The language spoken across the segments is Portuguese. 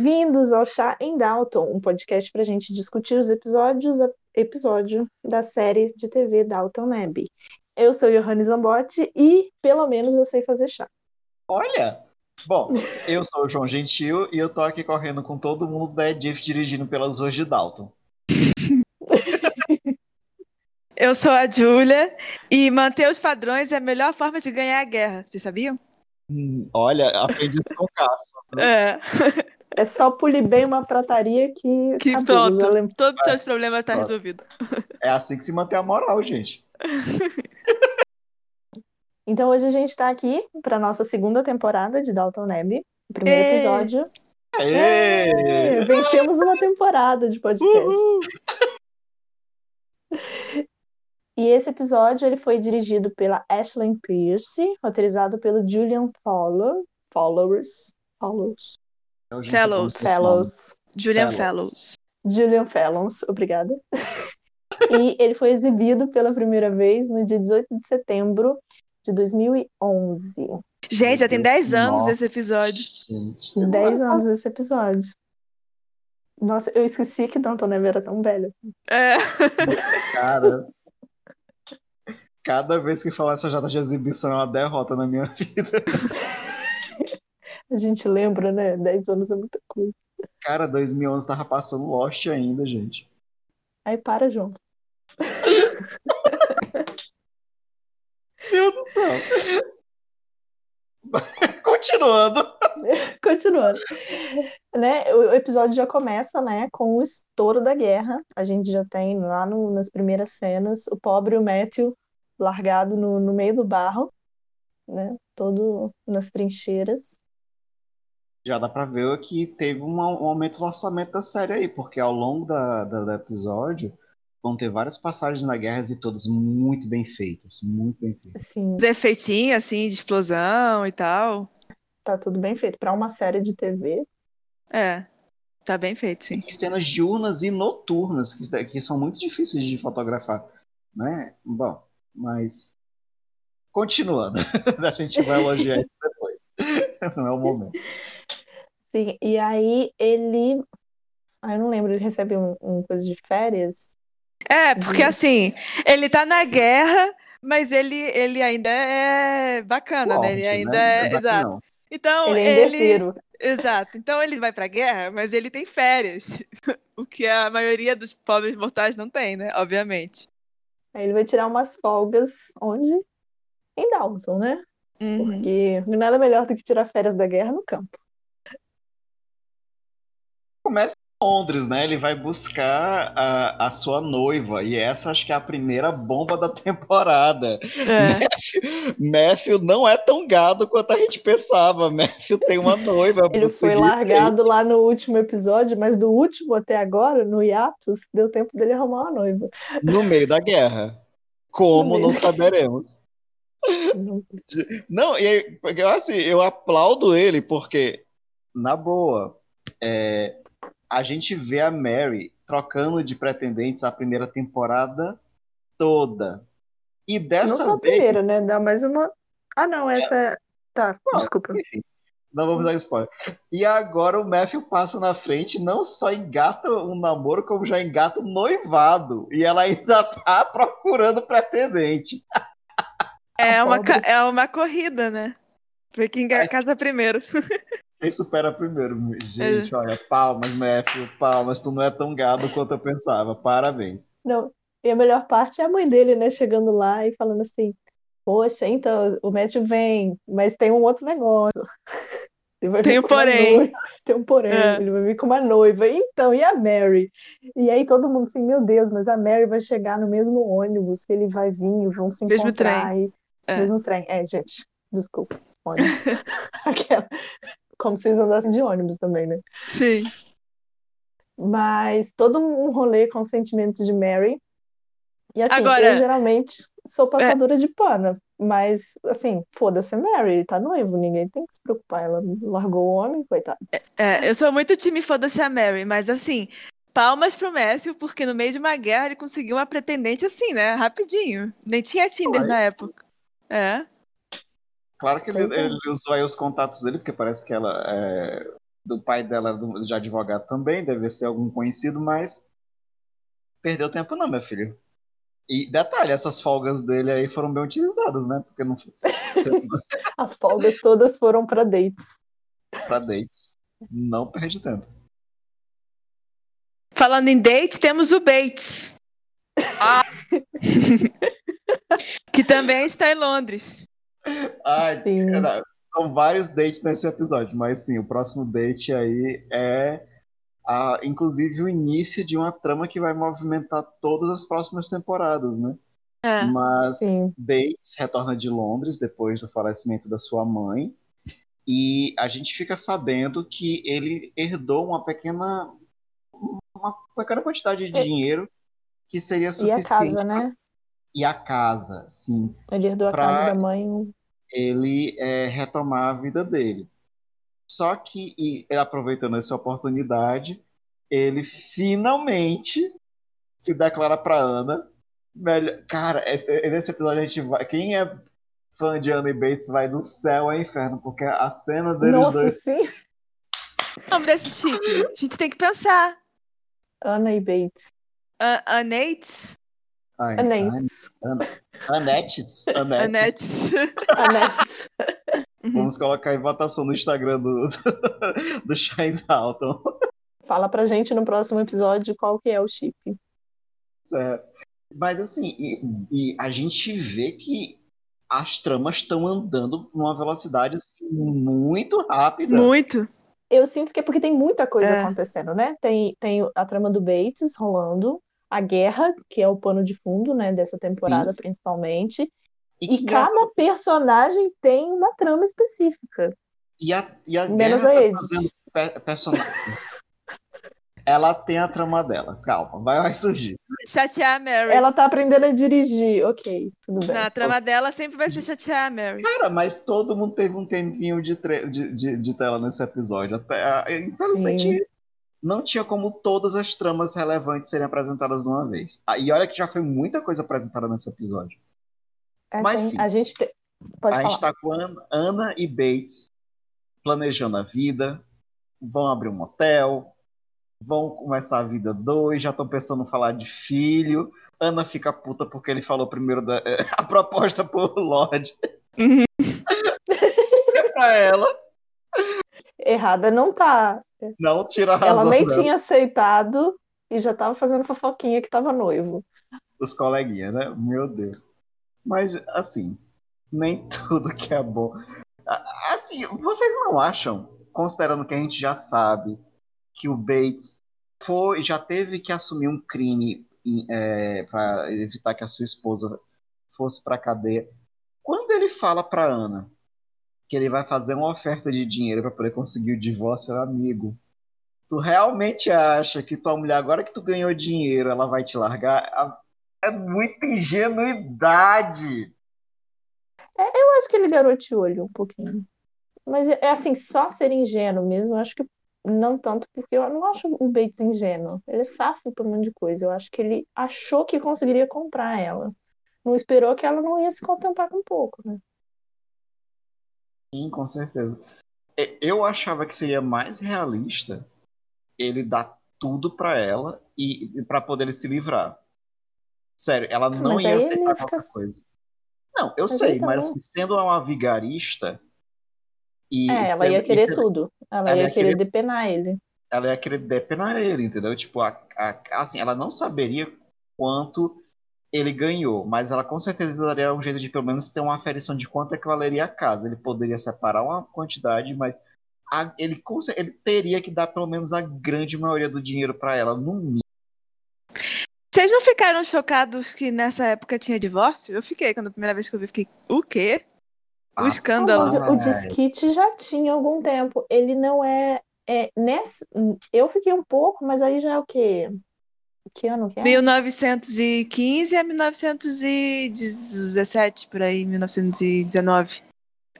Bem-vindos ao Chá em Dalton, um podcast para a gente discutir os episódios episódio da série de TV Dalton Abbey. Eu sou Johannes Zambotti e, pelo menos, eu sei fazer chá. Olha! Bom, eu sou o João Gentil e eu tô aqui correndo com todo mundo da Edif dirigindo pelas ruas de Dalton. Eu sou a Júlia e manter os padrões é a melhor forma de ganhar a guerra. Vocês sabiam? Hum, olha, aprendi isso com o Carlos. É. É só polir bem uma prataria que. Que acabou, pronto, alem- todos os seus problemas estão Pronto. resolvidos. É assim que se mantém a moral, gente. Então hoje a gente está aqui para nossa segunda temporada de Dalton Abbey. O primeiro Ê! episódio. Aê! É, vencemos uma temporada de podcast. Uhul. E esse episódio ele foi dirigido pela Ashley Pierce, roteirizado pelo Julian Fowler, Followers, Follows, Fellows. pro nome. Fellows, Julian Fellows. Fellows. Julian Fellows, obrigada. e ele foi exibido pela primeira vez no dia 18 de setembro de 2011. Gente, já tem 10 anos Nossa. esse episódio. Gente, 10 anos esse episódio. Nossa, eu esqueci que Danton Neve era tão velho. assim. É. Cara. Cada vez que falar essa jata de exibição é uma derrota na minha vida. A gente lembra, né? 10 anos é muita coisa. Cara, 2011 tava passando Lost ainda, gente. Aí para, João. Meu Deus do céu. Continuando. Continuando. Né, o episódio já começa, né, com o estouro da guerra. A gente já tem lá no- nas primeiras cenas o pobre o Matthew largado no, no meio do barro, né, todo nas trincheiras. Já dá pra ver que teve um, um aumento no orçamento da série aí, porque ao longo da, da- do episódio vão ter várias passagens na guerra e todas muito bem feitas. Muito bem feitas. Assim, Os efeitinhos, assim, de explosão e tal. tá tudo bem feito. Para uma série de TV, É. Tá bem feito, sim. Tem cenas diurnas e noturnas, que, que são muito difíceis de fotografar. Né? Bom, mas. Continuando. a gente vai elogiar isso depois. Não é o momento. Sim. E aí ele. Ah, eu não lembro, ele recebe um, um coisa de férias. É, porque Uhum. assim, ele tá na guerra, mas ele, ele ainda é bacana, né? Ele Forte, ainda né? é. Dá Exato. não. Então, Ele é ele. Exato. Então ele vai pra guerra, mas ele tem férias. O que a maioria dos pobres mortais não tem, né? Obviamente. Aí ele vai tirar umas folgas onde? Em Dawson, né? Uhum. Porque nada melhor do que tirar férias da guerra no campo. Começa em Londres, né? Ele vai buscar a, a sua noiva. E essa acho que é a primeira bomba da temporada. É. Matthew não é tão gado quanto a gente pensava. Matthew tem uma noiva. Ele foi largado lá no último episódio, mas do último até agora, no hiatus, deu tempo dele arrumar uma noiva. no meio da guerra. Como não saberemos. Não, e assim, eu aplaudo ele porque, na boa, é, a gente vê a Mary trocando de pretendentes a primeira temporada toda. E dessa Não só a vez, primeira, né? Dá mais uma. Ah, não, essa é. Tá, Não, desculpa. enfim, não vamos dar spoiler. E agora o Matthew passa na frente, não só engata um namoro, como já engata um noivado. E ela ainda tá procurando pretendente. É uma, é uma corrida, né? Ver quem ga- casa primeiro. Quem supera primeiro? Gente, olha, palmas, Matthew, palmas. Tu não é tão gado quanto eu pensava. Parabéns. Não. E a melhor parte é a mãe dele, né? Chegando lá e falando assim: Poxa, então o Matthew vem, mas tem um outro negócio. Ele vai vir Tem um porém. Tem um porém, É. ele vai vir com uma noiva. Então, e a Mary? E aí todo mundo assim, meu Deus, mas a Mary vai chegar no mesmo ônibus que ele vai vir, vão se Mesmo encontrar. E... É. Mesmo trem. É, gente, desculpa. Ônibus. Aquela... Como se eles andassem de ônibus também, né? Sim. Mas todo um rolê com os sentimentos de Mary. E assim, Agora- eu geralmente sou passadora de pano. Mas, assim, foda-se a Mary, tá noivo, ninguém tem que se preocupar. Ela largou o homem, coitado. É, eu sou muito time foda-se a Mary, mas assim, palmas pro Matthew, porque no meio de uma guerra ele conseguiu uma pretendente assim, né? Rapidinho. Nem tinha Tinder na época. É. Claro que ele, é. ele usou aí os contatos dele, porque parece que ela é do pai dela do- de advogado também, deve ser algum conhecido, mas perdeu tempo não, meu filho. E detalhe, essas folgas dele aí foram bem utilizadas, né? Porque não As folgas todas foram pra dates. pra dates. Não perde tempo. Falando em date, temos o Bates. que também está em Londres. Ai. Era- São vários dates nesse episódio, mas sim, o próximo date aí é, a, inclusive, o início de uma trama que vai movimentar todas as próximas temporadas, né? É. Mas Sim. Bates retorna de Londres depois do falecimento da sua mãe e a gente fica sabendo que ele herdou uma pequena uma pequena quantidade de dinheiro que seria E a suficiente casa, né? e a casa, sim, Ele herdou a Pra- casa da mãe. Ele é, retomar a vida dele. Só que, e, aproveitando essa oportunidade, ele finalmente se declara pra Ana. Melhor... Cara, esse, nesse episódio a gente vai. Quem é fã de Ana e Bates vai do céu ao inferno, porque a cena deles Nossa, dois. sim. O nome desse chip? A gente tem que pensar. Ana e Bates. A Anates? Ai, Anetes. Anetes. Anetes. Anetes. Anetes. Vamos colocar em votação no Instagram do, do, do Shine Dalton. Fala pra gente no próximo episódio qual que é o chip. Certo. Mas assim, e, e a gente vê que as tramas estão andando numa velocidade assim, muito rápida. Muito. Eu sinto que é porque tem muita coisa É. acontecendo, né? Tem, tem a trama do Bates rolando, a guerra, que é o pano de fundo, né, dessa temporada principalmente. E que cada personagem tem uma trama específica. E a, e a Menos Guerra a tá Edith. fazendo pe- personagem. Ela tem a trama dela. Calma, vai, vai surgir. Chatear a Mary. Ela tá aprendendo a dirigir. Ok, tudo bem. Na trama dela sempre vai ser chatear a Mary. Cara, mas todo mundo teve um tempinho de, tre- de, de, de tela nesse episódio. Até, a- infelizmente, não tinha como todas as tramas relevantes serem apresentadas de uma vez. Ah, E olha que já foi muita coisa apresentada nesse episódio. É, mas tem- sim. a gente te- pode a falar. gente tá com Ana, Ana e Bates planejando a vida, vão abrir um motel, vão começar a vida dois, já estão pensando em falar de filho. Ana fica puta porque ele falou primeiro da, a proposta por Lorde. Uhum. é pra ela, Errada não tá. não tira a razão Ela nem dela, tinha aceitado e já tava fazendo fofoquinha que tava noivo. dos coleguinhas, né? Meu Deus. Mas, assim, nem tudo que é bom. Assim, vocês não acham, considerando que a gente já sabe que o Bates foi, já teve que assumir um crime para evitar que a sua esposa fosse para cadeia. Quando ele fala para Ana que ele vai fazer uma oferta de dinheiro para poder conseguir o divórcio, amigo, tu realmente acha que tua mulher, agora que tu ganhou dinheiro, ela vai te largar? É muita ingenuidade. Eu acho que ele garoteou olho um pouquinho. Mas é é assim, só ser ingênuo mesmo, eu acho que não tanto, porque eu não acho o Bates ingênuo. Ele é safo por um monte de coisa. Eu acho que ele achou que conseguiria comprar ela. Não esperou que ela não ia se contentar com pouco, né? Sim, com certeza. E- Eu achava que seria mais realista ele dar tudo pra ela e para poder ele se livrar. Sério, ela não mas ia aceitar qualquer coisa. Não, eu Mas sei, ele mas também- assim, sendo uma vigarista e É, ela sendo- ia e querer sendo- tudo. Ela ela ia ia querer querer- depenar ele. ela ia querer depenar ele, entendeu? Tipo, a, a- assim, ela não saberia quanto ele ganhou, mas ela com certeza daria um jeito de pelo menos ter uma aferição de quanto é que valeria a casa. Ele poderia separar uma quantidade, mas a- ele, ele teria que dar pelo menos a grande maioria do dinheiro pra ela, no mínimo. Vocês não ficaram chocados que nessa época tinha divórcio? Eu fiquei, quando a primeira vez que eu vi, fiquei, o quê? O Ah, escândalo. Mas o disquite já tinha algum tempo. Ele não é, é, nesse, eu fiquei um pouco, mas aí já é o quê? Que ano que é? 1915 a 1917, por aí, 1919.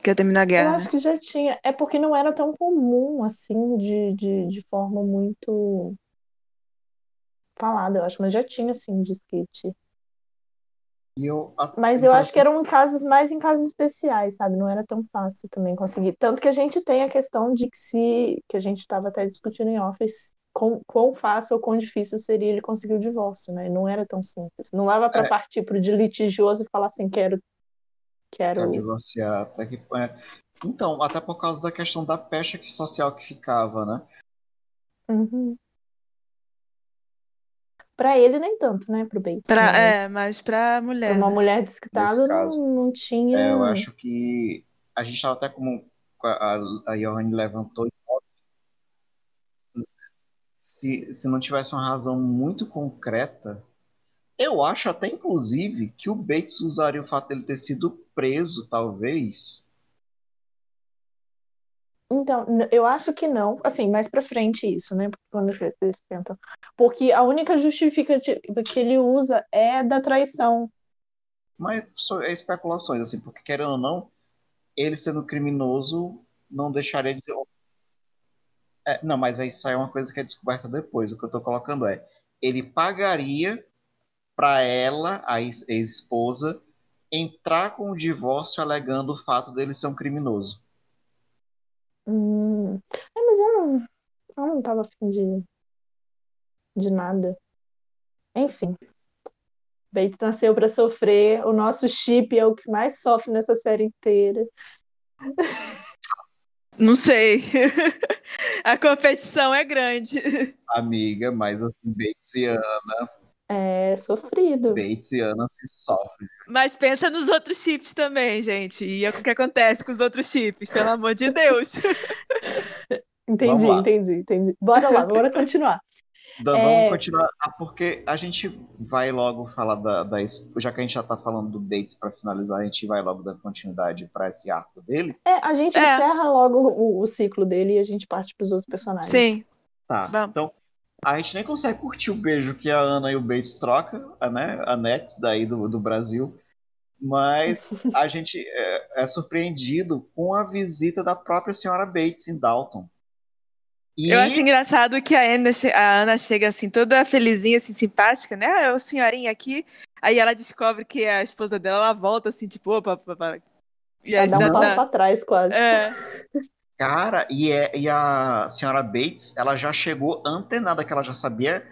Que ia terminar a Eu guerra. acho né? que já tinha. É porque não era tão comum assim, de, de, de forma muito falada, eu acho, mas já tinha assim de skate. Eu, a- Mas eu acho que eram em casos mais em casos especiais, sabe? Não era tão fácil também conseguir. Tanto que a gente tem a questão de que se que a gente estava até discutindo em office, quão, quão fácil ou quão difícil seria ele conseguir o divórcio, né? Não era tão simples. Não dava para É. partir pro de litigioso e falar assim, quero quero Quero divorciar, até que é. Então, até por causa da questão da pecha social que ficava, né? Uhum. Para ele nem tanto, né, pro Bates, Pra, mas é, mas pra mulher. pra uma né? mulher desquitada não, não tinha. É, eu acho que a gente estava até como a, a Johanne levantou, se, se não tivesse uma razão muito concreta, eu acho até inclusive que o Bates usaria o fato dele ter sido preso, talvez. Então, eu acho que não, assim, mais pra frente isso, né? Porque quando eles tentam. Porque a única justificativa que ele usa é da traição. Mas é especulações, assim, porque querendo ou não, ele sendo criminoso não deixaria de. É, não, mas aí é uma coisa que é descoberta depois. O que eu tô colocando é, ele pagaria para ela, a ex- ex-esposa, entrar com o divórcio alegando o fato dele ser um criminoso. Hum. É, mas eu não, eu não tava afim de, de nada. Enfim. Bates nasceu pra sofrer. O nosso chip é o que mais sofre nessa série inteira. Não sei. A competição é grande. Amiga, mas assim, Bates e Ana, É sofrido. Bates e Ana se sofrem. Mas pensa nos outros chips também, gente. E é o que acontece com os outros chips, pelo amor de Deus. Entendi, entendi, entendi. Bora lá, bora continuar. Então, É. Vamos continuar, ah, porque a gente vai logo falar da, da já que a gente já tá falando do Bates para finalizar, a gente vai logo dar continuidade para esse arco dele. É, a gente É. encerra logo o, o ciclo dele e a gente parte pros outros personagens. Sim. Tá. Vamos. Então, a gente nem consegue curtir o beijo que a Ana e o Bates trocam, a, né? A Nets daí do, do Brasil. Mas a gente é, é surpreendido com a visita da própria senhora Bates em Dalton. E Eu acho engraçado que a Ana, a Ana chega assim, toda felizinha, assim, simpática, né? Ah, é o senhorinha aqui. Aí ela descobre que a esposa dela, ela volta assim, tipo, opa, opa, opa. E Ela aí dá um passo pra trás, quase. É, Cara, e, é, e a senhora Bates, ela já chegou antenada, que ela já sabia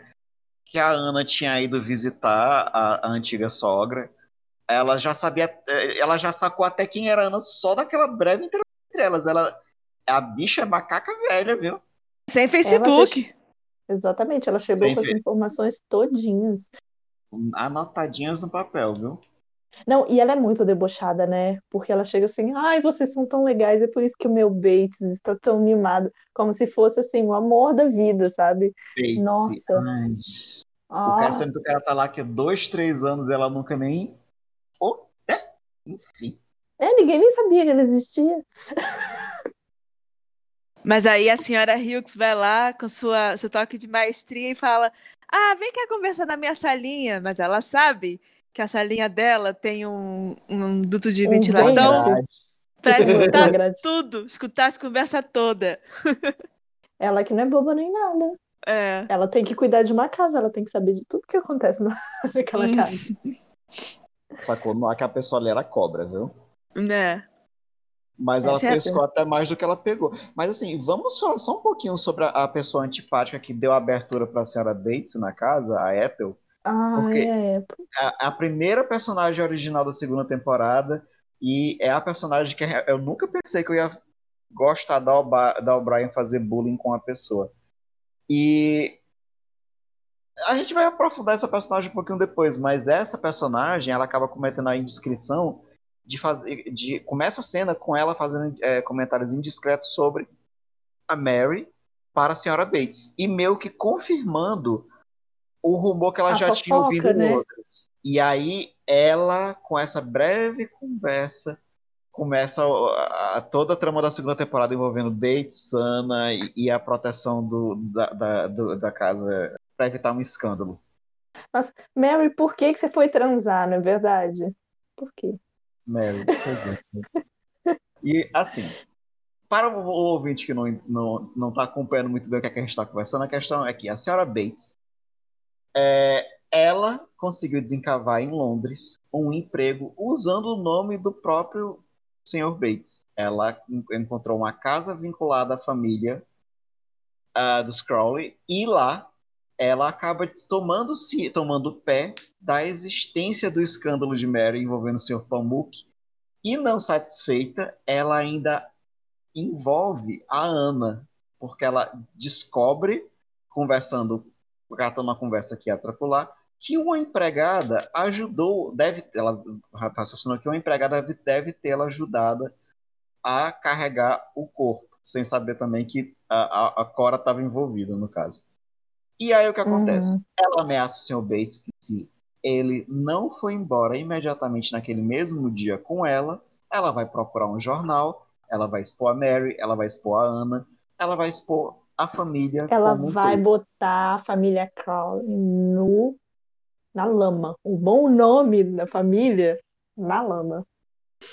que a Ana tinha ido visitar a, a antiga sogra. Ela já sabia, eh, ela já sacou até quem era a Ana só daquela breve interação entre elas. Ela, a bicha é macaca velha, viu? Sem Facebook. Exatamente, ela chegou Sempre. com as informações todinhas. Anotadinhas no papel, viu? Não, e ela é muito debochada, né? Porque ela chega assim, ai, vocês são tão legais, é por isso que o meu Bates está tão mimado. Como se fosse, assim, o amor da vida, sabe? Bates. Nossa. Ai, o Ah, cara, sendo que o cara tá lá que dois, três anos ela nunca nem. Oh, é? Enfim. é, ninguém nem sabia que ela existia. Mas aí a senhora Hughes vai lá com sua, seu toque de maestria e fala: Ah, vem cá conversar na minha salinha. Mas ela sabe que a salinha dela tem um, um duto de Um ventilação pra escutar tudo, escutar as conversas todas. Ela que não é boba nem nada. É. Ela tem que cuidar de uma casa, ela tem que saber de tudo que acontece na- naquela Hum. casa. Sacou? Não é que a pessoa ali era cobra, viu? Né? Mas É ela certo. pescou até mais do que ela pegou. Mas assim, vamos falar só um pouquinho sobre a, a pessoa antipática que deu abertura para a senhora Bates na casa, a Ethel. Ah, Porque- é. A, a primeira personagem original da segunda temporada e é a personagem que eu nunca pensei que eu ia gostar da, Oba- da O'Brien fazer bullying com a pessoa. E a gente vai aprofundar essa personagem um pouquinho depois, mas essa personagem ela acaba cometendo a indiscrição de fazer, de começa a cena com ela fazendo é, comentários indiscretos sobre a Mary para a senhora Bates e meio que confirmando o rumor que ela A já tinha fofoca, ouvido em né? Londres. E aí ela, com essa breve conversa começa a, a, toda a trama da segunda temporada envolvendo Bates, Sana e, e a proteção do, da, da, do, da casa para evitar um escândalo. Mas, Mary, por que, que você foi transar, não é verdade? Por quê? Mary, é. E assim, para o ouvinte que não não, não tá acompanhando muito bem o que, é que a gente está conversando, a questão é que a senhora Bates, é, ela conseguiu desencavar em Londres um emprego usando o nome do próprio Sr. Bates. Ela encontrou uma casa vinculada à família uh, dos Crowley e lá ela acaba tomando, tomando pé da existência do escândalo de Mary envolvendo o Sr. Pamuk e não satisfeita, ela ainda envolve a Ana, porque ela descobre, conversando, catando uma conversa que ia atrapular, que uma empregada ajudou, deve, ela raciocinou que uma empregada deve, deve tê-la ajudada a carregar o corpo, sem saber também que a, a, a Cora estava envolvida no caso. E aí o que acontece? Uhum. Ela ameaça o Sr. Bates que se ele não for embora imediatamente naquele mesmo dia com ela, ela vai procurar um jornal, ela vai expor a Mary, ela vai expor a Ana, ela vai expor a família. Ela vai botar a família Crowley no na lama. O bom nome da família, na lama.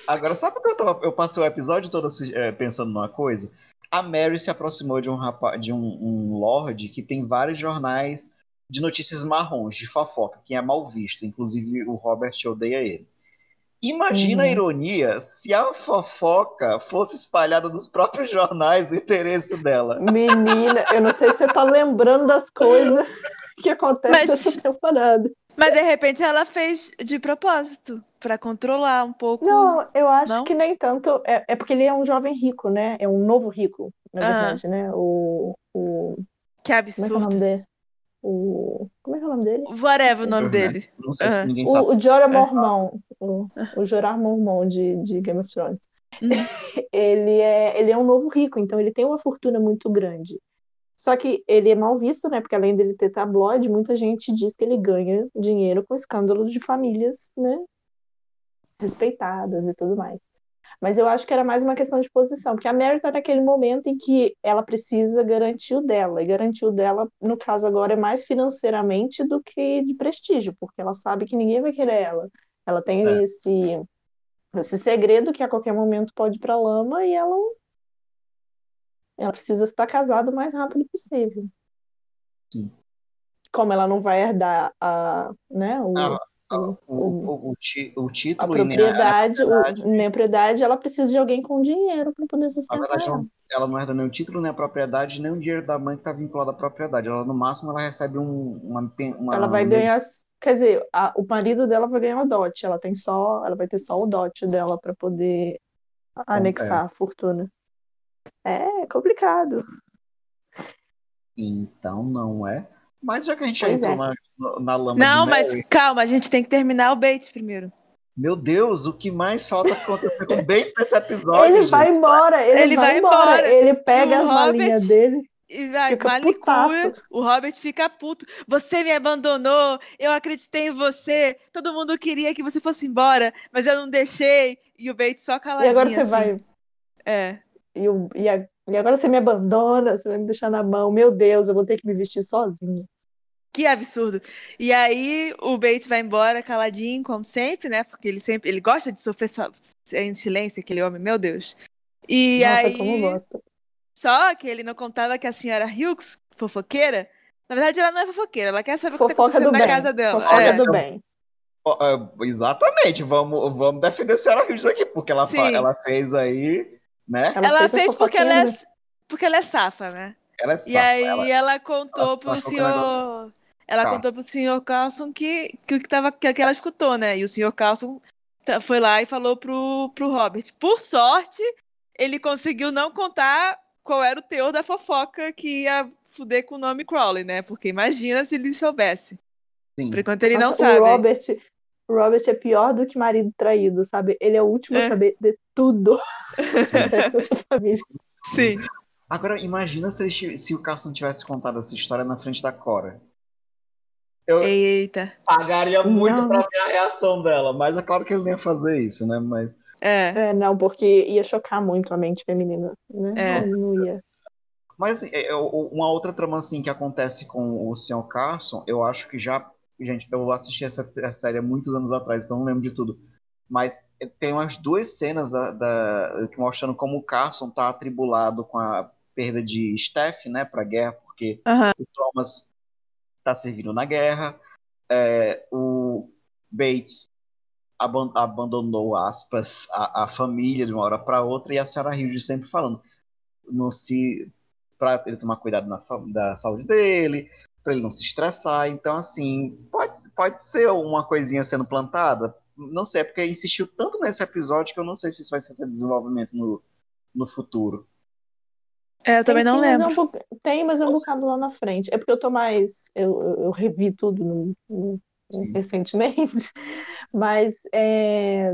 Agora, sabe que eu, tava, eu passei o episódio todo é, pensando numa coisa? A Mary se aproximou de um rapaz, de um, um lord que tem vários jornais de notícias marrons, de fofoca, que é mal visto. Inclusive, o Robert odeia ele. Imagina uhum. a ironia se a fofoca fosse espalhada nos próprios jornais do interesse dela. Menina, eu não sei se você tá lembrando das coisas que acontecem Mas... nessa temporada. Mas de repente ela fez de propósito, para controlar um pouco. Não, eu acho não? que nem tanto. É, é, porque ele é um jovem rico, né? É um novo rico, na verdade, né? O, o. Que absurdo. Como é, que é o nome dele? O. Como é que é o nome dele? Whatever o nome dele. Não sei se ninguém sabe. O, o Jorah é. Mormon. O, o Jorah Mormon de, de Game of Thrones. Hum. ele, é, ele é um novo rico, então ele tem uma fortuna muito grande. Só que ele é mal visto, né? Porque além dele ter tabloide, muita gente diz que ele ganha dinheiro com escândalos de famílias, né? Respeitadas e tudo mais. Mas eu acho que era mais uma questão de posição, porque a Mary tá naquele momento em que ela precisa garantir o dela, e garantir o dela, no caso agora, é mais financeiramente do que de prestígio, porque ela sabe que ninguém vai querer ela. Ela tem é. esse, esse segredo que a qualquer momento pode ir pra lama e ela ela precisa estar casada o mais rápido possível. Sim. Como ela não vai herdar a, né, o, ah, o, o, o, o, título a propriedade, nem a, propriedade. nem a propriedade, ela precisa de alguém com dinheiro para poder sustentar. Na verdade, ela. ela não herda nem o título, nem a propriedade, nem o dinheiro da mãe que está vinculado à propriedade. Ela, no máximo, ela recebe um, uma, uma Ela vai ganhar, quer dizer, a, o marido dela vai ganhar o dote. Ela tem só, ela vai ter só o dote dela para poder anexar é. a fortuna. É complicado. Então não é. Mas já que a gente pois já entrou é. na, na lama Não, mas calma, a gente tem que terminar o Bates primeiro. Meu Deus, o que mais falta acontecer com o Bates nesse episódio? Ele gente? vai embora, ele, ele vai, vai embora. embora. Ele pega as Robert... malinhas dele. E vai, malicua, o Robert fica puto. Você me abandonou, eu acreditei em você, todo mundo queria que você fosse embora, mas eu não deixei. E o Bates só caladinho E agora você assim. vai. É e, eu, e, a, e agora você me abandona, você vai me deixar na mão. Meu Deus, eu vou ter que me vestir sozinha. Que absurdo. E aí o Bates vai embora caladinho, como sempre, né? Porque ele sempre ele gosta de sofrer so, em silêncio, aquele homem, meu Deus. E Nossa, aí. Como gosta. Só que ele não contava que a senhora Hughes, fofoqueira, na verdade ela não é fofoqueira, ela quer saber Fofoca o que tá acontecendo na bem. casa dela. Fofoca é. do bem. Uh, exatamente, vamos, vamos defender a senhora Hughes aqui, porque ela, ela fez aí né? Ela, ela fez, porque ela, é, porque ela é safa, né? Ela é safa, e aí ela, ela contou ela pro senhor. Ela Carlson. contou pro senhor Carlson que, que, que, tava, que, que ela escutou, né? E o senhor Carlson foi lá e falou pro, pro Robert. Por sorte, ele conseguiu não contar qual era o teor da fofoca que ia fuder com o nome Crowley, né? Porque imagina se ele soubesse. Sim. Por enquanto ele Nossa, não sabe. O Robert, o Robert é pior do que marido traído, sabe? Ele é o último é. a saber de tudo dessa família. Sim. Agora, imagina se, ele, se o Carson tivesse contado essa história na frente da Cora. Eu Eita. pagaria muito não. pra ver a reação dela, mas é claro que ele nem ia fazer isso, né? Mas. É. É, não, porque ia chocar muito a mente feminina, né? É. Não, não ia. Mas assim, é, é, uma outra trama assim que acontece com o Sr. Carson, eu acho que já. Gente, eu assisti essa, essa série há muitos anos atrás, então não lembro de tudo. Mas tem umas duas cenas da, da- que mostrando como o Carson tá atribulado com a perda de Steph, né, pra guerra, porque Aham. o Thomas tá servindo na guerra, é, o Bates aban- abandonou, aspas, a, a família de uma hora para outra, e a senhora Hughes sempre falando, não se para ele tomar cuidado na, da saúde dele, para ele não se estressar. Então, assim, pode, pode ser uma coisinha sendo plantada. Não sei, é porque insistiu tanto nesse episódio que eu não sei se isso vai ser desenvolvimento no, no futuro. É, eu também Tem não mas é lembro. um tem, mas é um bocado lá na frente. É porque eu tô mais. Eu, eu, revi tudo no- no- recentemente, mas é,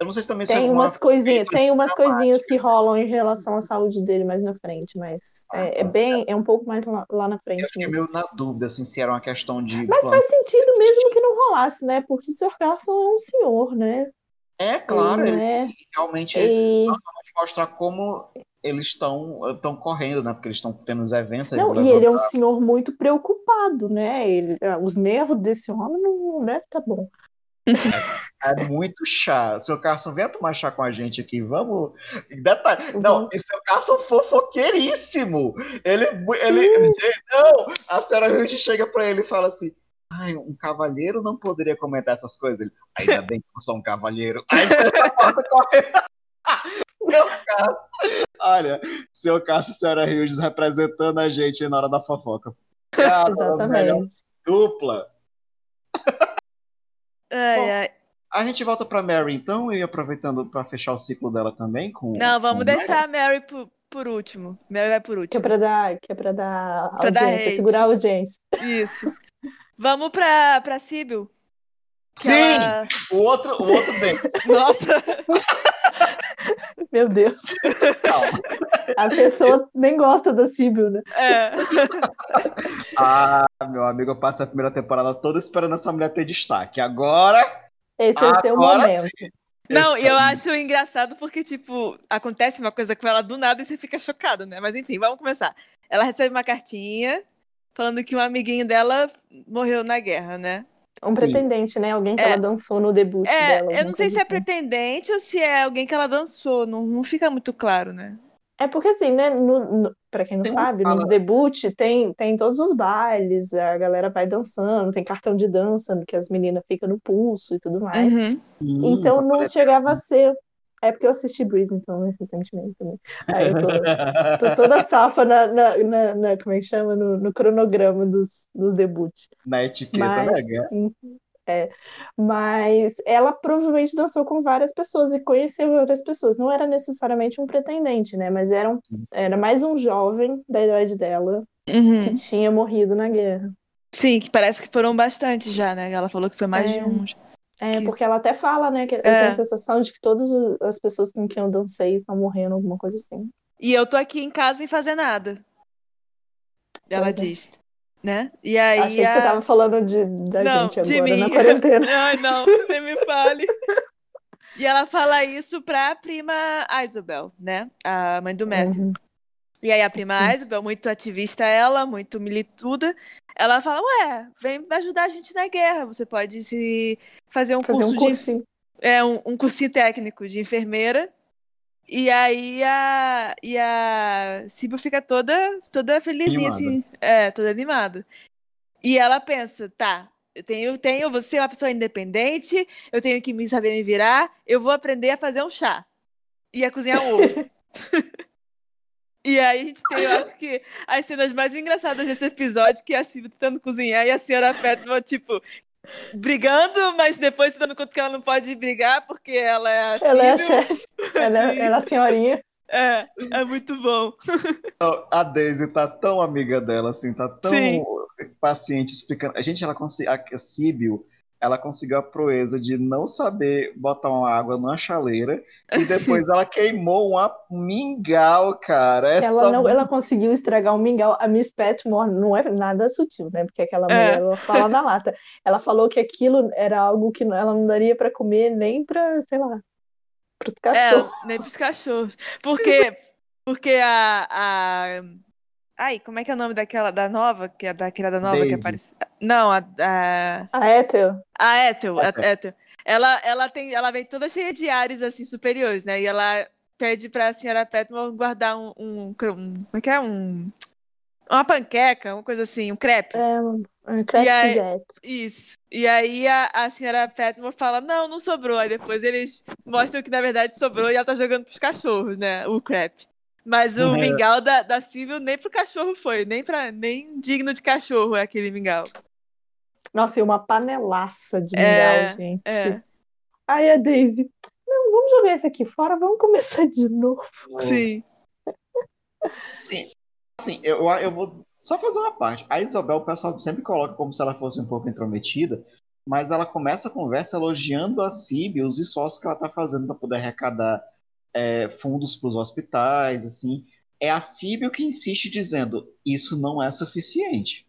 Eu não sei se também é tem uma- umas coisinhas, tem umas coisinhas que rolam em relação à saúde dele mais na frente, mas é, é bem, é um pouco mais lá, lá na frente Eu fiquei meio na dúvida assim, se era uma questão de. Mas faz sentido mesmo que não rolasse, né? Porque o Sr. Carson é um senhor, né? É, claro, Ele ele não é- realmente E- mostrar como eles estão estão correndo, né? Porque eles estão tendo os eventos. Não, e ele é um senhor muito preocupado, né? Ele, os nervos desse homem não, deve estar bom. É muito chá. Seu Carson, venha tomar chá com a gente aqui. Vamos. Detalhe. Não, Uhum. e seu Carson fofoqueiríssimo. Ele. ele não, a senhora Hilde chega pra ele e fala assim. Ai, um cavalheiro não poderia comentar essas coisas. Ele, ainda bem que eu sou um cavalheiro. Aí você volta correndo. Meu Carson. Olha, seu Carson e a senhora Hildes representando a gente na hora da fofoca. Cara, Exatamente. dupla. Ai, Bom, ai. A gente volta pra Mary, então, e aproveitando pra fechar o ciclo dela também com. Não, vamos com deixar a Mary por, por último. Mary vai por Que é último. pra dar, que é pra dar Pra dar audiência, hate. segurar a audiência. Isso. Vamos pra, pra Sibyl. Sim! ela- O outro, o outro bem. Nossa! Meu Deus. Calma. A pessoa nem gosta da Sibyl, né? É. Ah, meu amigo, eu passo a primeira temporada toda esperando essa mulher ter destaque. Agora. Esse é o seu momento. sim. Não, e eu é acho engraçado porque, tipo, acontece uma coisa com ela do nada e você fica chocado, né? Mas enfim, vamos começar. Ela recebe uma cartinha falando que um amiguinho dela morreu na guerra, né? Um Sim. pretendente, né? Alguém que É. ela dançou no debut É, dela. eu não sei se é assim. pretendente ou se é alguém que ela dançou, não, não fica muito claro, né? É porque assim, né? No, no, pra quem não Tem sabe, nos debut tem, tem todos os bailes, a galera vai dançando, tem cartão de dança que as meninas ficam no pulso e tudo mais. Uhum. Hum, Então não parece- chegava a ser. É porque eu assisti Breeze, então, né, recentemente também. Aí eu tô, tô toda safa na, na, na- na- como é que chama? No, no cronograma dos, dos debuts. Na etiqueta, Mas- né? É, mas ela provavelmente dançou com várias pessoas e conheceu outras pessoas. Não era necessariamente um pretendente, né? Mas era, um, era mais um jovem da idade dela Uhum. que tinha morrido na guerra. Sim, que parece que foram bastante já, né? Ela falou que foi mais de É. um. É, Que- porque ela até fala, né? Que eu É. tenho a sensação de que todas as pessoas com quem eu dancei estão morrendo, alguma coisa assim. E eu tô aqui em casa sem fazer nada. Ela Pois é. diz, né? E aí Achei que a... você tava falando de, da Não, gente agora mim. na quarentena. Ai, não, nem me fale. E ela fala isso pra prima Isabel, né? A mãe do Matthew. Uhum. E aí a prima Isabel, muito ativista ela, muito milituda, ela fala, ué, vem ajudar a gente na guerra, você pode se fazer um Fazer curso um de é um, um cursinho técnico de enfermeira. E aí a, e a Sibyl fica toda, toda felizinha, Animada. assim, é, toda animada. E ela pensa, tá, eu tenho, tenho, vou ser uma pessoa independente, eu tenho que me saber me virar, eu vou aprender a fazer um chá. E a cozinhar um ovo. E aí a gente tem, eu acho que, as cenas mais engraçadas desse episódio, que é a Sibyl tentando cozinhar e a senhora Petman, tipo, brigando, mas depois se dando conta que ela não pode brigar porque ela é a Ela é a Sibyl. chefe, ela, é- ela é a senhorinha. É, é muito bom. A Daisy tá tão amiga dela, assim, tá tão Sim. paciente explicando. A gente, ela conseguiu. A Sibyl, ela conseguiu a proeza de não saber botar uma água numa chaleira e depois ela queimou uma mingau, cara. É Ela, só não, ela conseguiu estragar um mingau. A Miss Petmore não é nada sutil, né? Porque aquela É. mulher, ela fala na lata. Ela falou que aquilo era algo que ela não daria pra comer nem pra, sei lá. pros cachorros. É, nem pros cachorros. Porque, porque a, a. Ai, como é que é o nome daquela da nova? Que é da criada nova que Daisy. apareceu. Não, a. a... A Ethel. A Ethel, a Ethel. Ela, ela, tem, ela vem toda cheia de ares assim superiores, né? E ela pede pra senhora Petmore guardar um, um, um- Como é que é? Um, uma panqueca, uma coisa assim, um crepe. É, um um crepe E aí-. Isso. E aí a, a senhora Petmore fala: não, não sobrou. Aí depois eles mostram que na verdade sobrou e ela tá jogando pros cachorros, né? O crepe. Mas o É. mingau da, da Civil nem pro cachorro foi, nem, pra, nem digno de cachorro é aquele mingau. Nossa, e uma panelaça de É, mingau, gente. É, Aí a Daisy, não, vamos jogar esse aqui fora, vamos começar de novo. sim. Assim, eu, eu vou só fazer uma parte. A Isabel, o pessoal sempre coloca como se ela fosse um pouco intrometida, mas ela começa a conversa elogiando a CIB, os esforços que ela está fazendo para poder arrecadar é, fundos para os hospitais, assim. É a Síbio que insiste dizendo isso não é suficiente.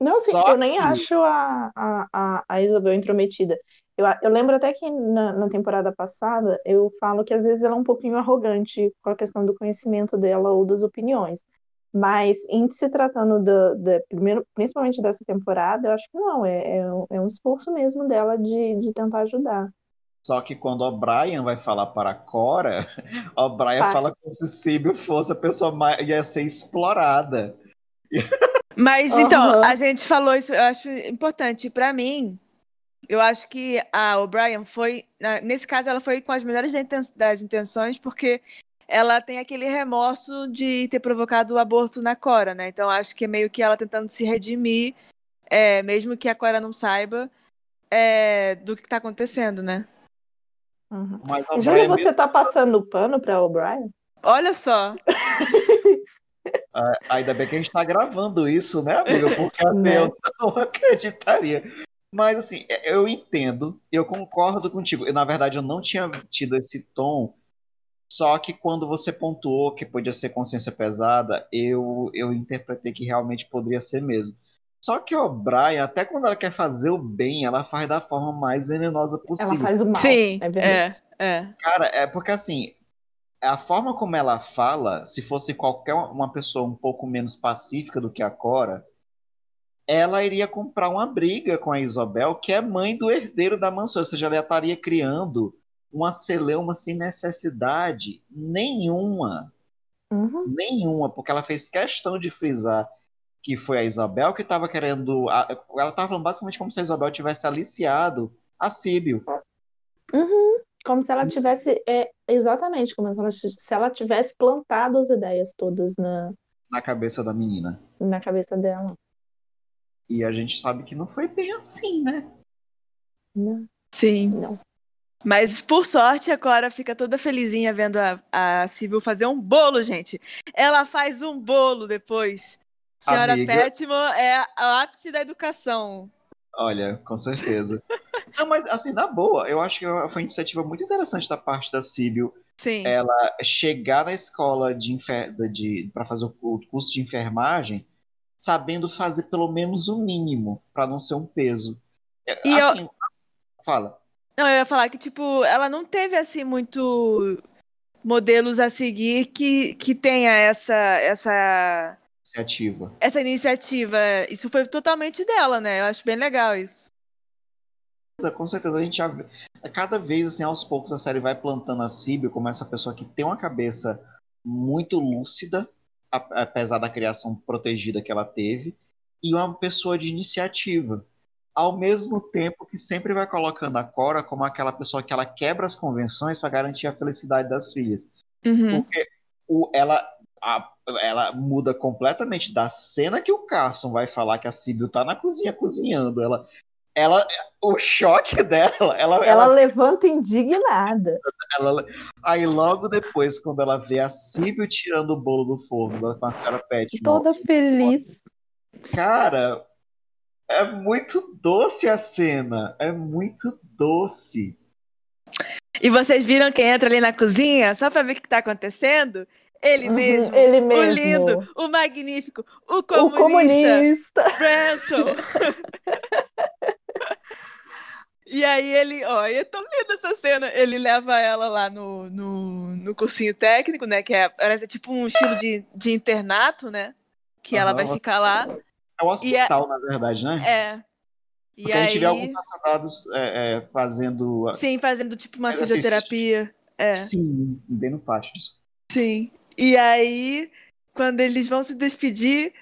Não, sim, Só eu nem que- acho a, a, a, Isabel intrometida. Eu, eu lembro até que na, na temporada passada eu falo que às vezes ela é um pouquinho arrogante com a questão do conhecimento dela ou das opiniões. Mas em se tratando da, da- primeiro, principalmente dessa temporada, eu acho que não, é, é, um, é um esforço mesmo dela de, de tentar ajudar. Só que quando o Brian vai falar para a Cora, o Brian Tá. fala como se Síbio fosse a pessoa mais ia ser explorada. Mas então, Aham. a gente falou isso, eu acho importante. Pra mim, eu acho que a O'Brien foi, nesse caso, ela foi com as melhores das intenções, porque ela tem aquele remorso de ter provocado o aborto na Cora, né? Então acho que é meio que ela tentando se redimir, é, mesmo que a Cora não saiba, é, do que tá acontecendo, né? Uhum. Mas o Júlia, Brian você tá passando pano pra O'Brien? Olha só. Ah, Ainda bem que a gente tá gravando isso, né, amiga? Porque assim, Né? eu não acreditaria. Mas assim, eu entendo, eu concordo contigo. Eu, na verdade, eu não tinha tido esse tom, só que quando você pontuou que podia ser consciência pesada, eu, eu interpretei que realmente poderia ser mesmo. Só que o Brian, até quando ela quer fazer o bem, ela faz da forma mais venenosa Ela possível. faz o mal. Sim, é verdade. é, é. Cara, é porque assim, a forma como ela fala, se fosse qualquer uma pessoa um pouco menos pacífica do que a Cora, ela iria comprar uma briga com a Isabel, que é mãe do herdeiro da mansão. Ou seja, ela estaria criando uma celeuma sem necessidade nenhuma. Uhum. Nenhuma, porque ela fez questão de frisar que foi a Isabel que estava querendo. a- Ela estava falando basicamente como se a Isabel tivesse aliciado a Síbio. Uhum. Como se ela tivesse, é, exatamente, como se ela, se ela tivesse plantado as ideias todas na, na cabeça da menina. na cabeça dela. E a gente sabe que não foi bem assim, né? Não, Sim. não. Mas, por sorte, a Cora fica toda felizinha vendo a, a Sibyl fazer um bolo, gente. Ela faz um bolo depois. Senhora Amiga. Petmore é a ápice da educação. Olha, com certeza. não, mas assim, na boa, eu acho que foi uma iniciativa muito interessante da parte da Síbio Sim. ela chegar na escola de, enfer... de... para fazer o curso de enfermagem sabendo fazer pelo menos o mínimo, para não ser um peso. É, E eu- assim, fala. Não, eu ia falar que, tipo, ela não teve, assim, muito modelos a seguir que, que tenha essa, essa, Iniciativa. essa iniciativa. Isso foi totalmente dela, né? Eu acho bem legal isso. Com certeza a gente já vê- cada vez assim aos poucos a série vai plantando a Síbio como essa pessoa que tem uma cabeça muito lúcida, apesar da criação protegida que ela teve, e uma pessoa de iniciativa. Ao mesmo tempo que sempre vai colocando a Cora como aquela pessoa que ela quebra as convenções para garantir a felicidade das filhas. Uhum. Porque o, ela, a- ela muda completamente da cena que o Carson vai falar que a Síbio tá na cozinha cozinhando. Ela, ela, o choque dela, ela, Ela ela, levanta indignada. ela- aí logo depois, quando ela vê a Síbio tirando o bolo do forno com a senhora Pet, Toda feliz. cara, é muito doce a cena, é muito doce. E vocês viram quem entra ali na cozinha, só pra ver o que tá acontecendo? Ele Uhum, mesmo. Ele O mesmo. lindo, o magnífico, o O comunista, comunista. Branson. E aí ele, ó, e é tão linda essa cena. Ele leva ela lá no, no, no cursinho técnico, né? Que é, parece tipo um estilo de, de internato, né? Que ela vai ficar lá. É um hospital, na verdade, né? É. E Porque a gente aí. vê alguns soldados é, é, fazendo. Sim, fazendo tipo uma Exercícios. fisioterapia. É. Sim, bem no pátio. disso. Sim. E aí, quando eles vão se despedir,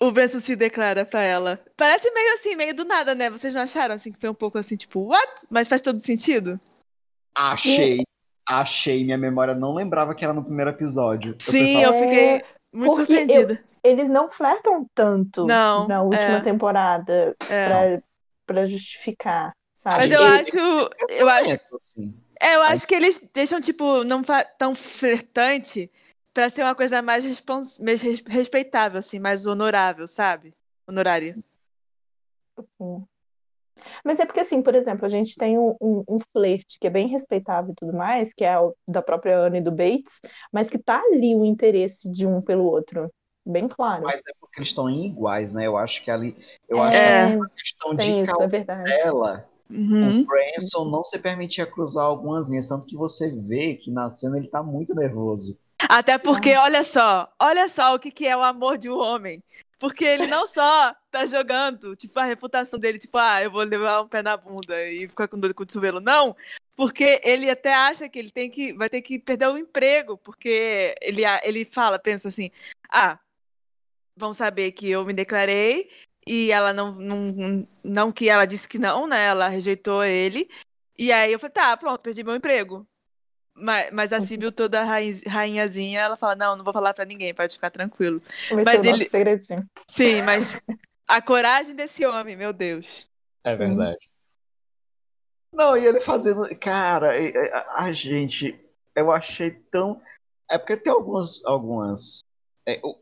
o Benson se declara pra ela. Parece meio assim, meio do nada, né? Vocês não acharam assim que foi um pouco assim, tipo, what? Mas faz todo sentido? Achei. Achei. Minha memória não lembrava que era no primeiro episódio. Eu Sim, pensava, eu fiquei muito porque eu- surpreendida. Eles não flertam tanto Não, na última é. temporada É. pra, pra justificar, sabe? Mas eu acho. Eu acho, é, assim. é, eu acho que eles deixam, tipo, não tão flertante pra ser uma coisa mais, respons... mais res- respeitável, assim, mais honorável, sabe? Honorária. Assim. Mas é porque, assim, por exemplo, a gente tem um, um, um flerte que é bem respeitável e tudo mais, que é o da própria Anne e do Bates, mas que tá ali o interesse de um pelo outro. Bem claro. Mas é porque eles estão iguais, né? Eu acho que ali. Eu É, acho que É. uma questão de isso, é verdade. Uhum. O Branson não se permitia cruzar algumas linhas, tanto que você vê que na cena ele tá muito nervoso. Até porque, olha só, olha só o que, que é o amor de um homem. Porque ele não só tá jogando, tipo, a reputação dele, tipo, ah, eu vou levar um pé na bunda e ficar com dor de cotovelo. Não, porque ele até acha que ele tem que, vai ter que perder o emprego, porque ele, ele fala, pensa assim, ah, vão saber que eu me declarei e ela não, não, não que ela disse que não, né, ela rejeitou ele. E aí eu falei, tá, pronto, perdi meu emprego. Mas, mas a Sibyl, toda rainha- rainhazinha, ela fala: Não, não vou falar pra ninguém, pode ficar tranquilo. Vai mas ser o nosso ele- segredinho. Sim, mas a coragem desse homem, meu Deus. É verdade. Não, e ele fazendo. Cara, a, a gente. Eu achei tão. É porque tem algumas. algumas é, o-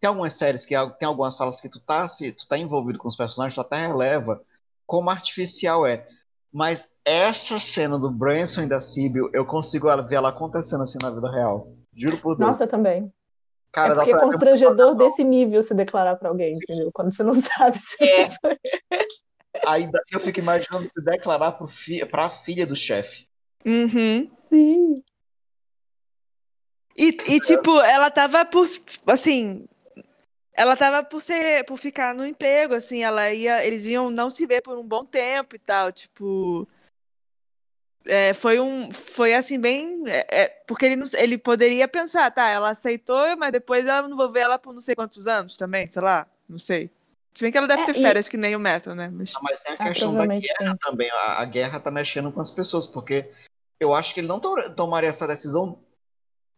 tem algumas séries que tem algumas falas que tu tá, se, tu tá envolvido com os personagens, tu até releva como artificial é. Mas essa cena do Branson e da Sibyl, eu consigo ver ela acontecendo assim na vida real. Juro por Deus. Nossa, também. Cara, é porque é constrangedor desse nível se declarar pra alguém, entendeu? Quando você não sabe se É. pessoa Aí daí eu fico imaginando se declarar pro fi, pra filha do chefe. Uhum. Sim. E, e, tipo, ela tava por. Assim. Ela tava por ser. por ficar no emprego, assim, ela ia. Eles iam não se ver por um bom tempo e tal. Tipo. é, foi um. Foi assim, bem. é, é, porque ele, não, ele poderia pensar, tá, ela aceitou, mas depois eu não vou ver ela por não sei quantos anos também, sei lá. Não sei. Se bem que ela deve É, ter e- férias, que nem o Matthew, né? Mas... Ah, Mas tem a Ah, questão da provavelmente guerra tem. também. A, a guerra tá mexendo com as pessoas, porque eu acho que ele não to- tomaria essa decisão.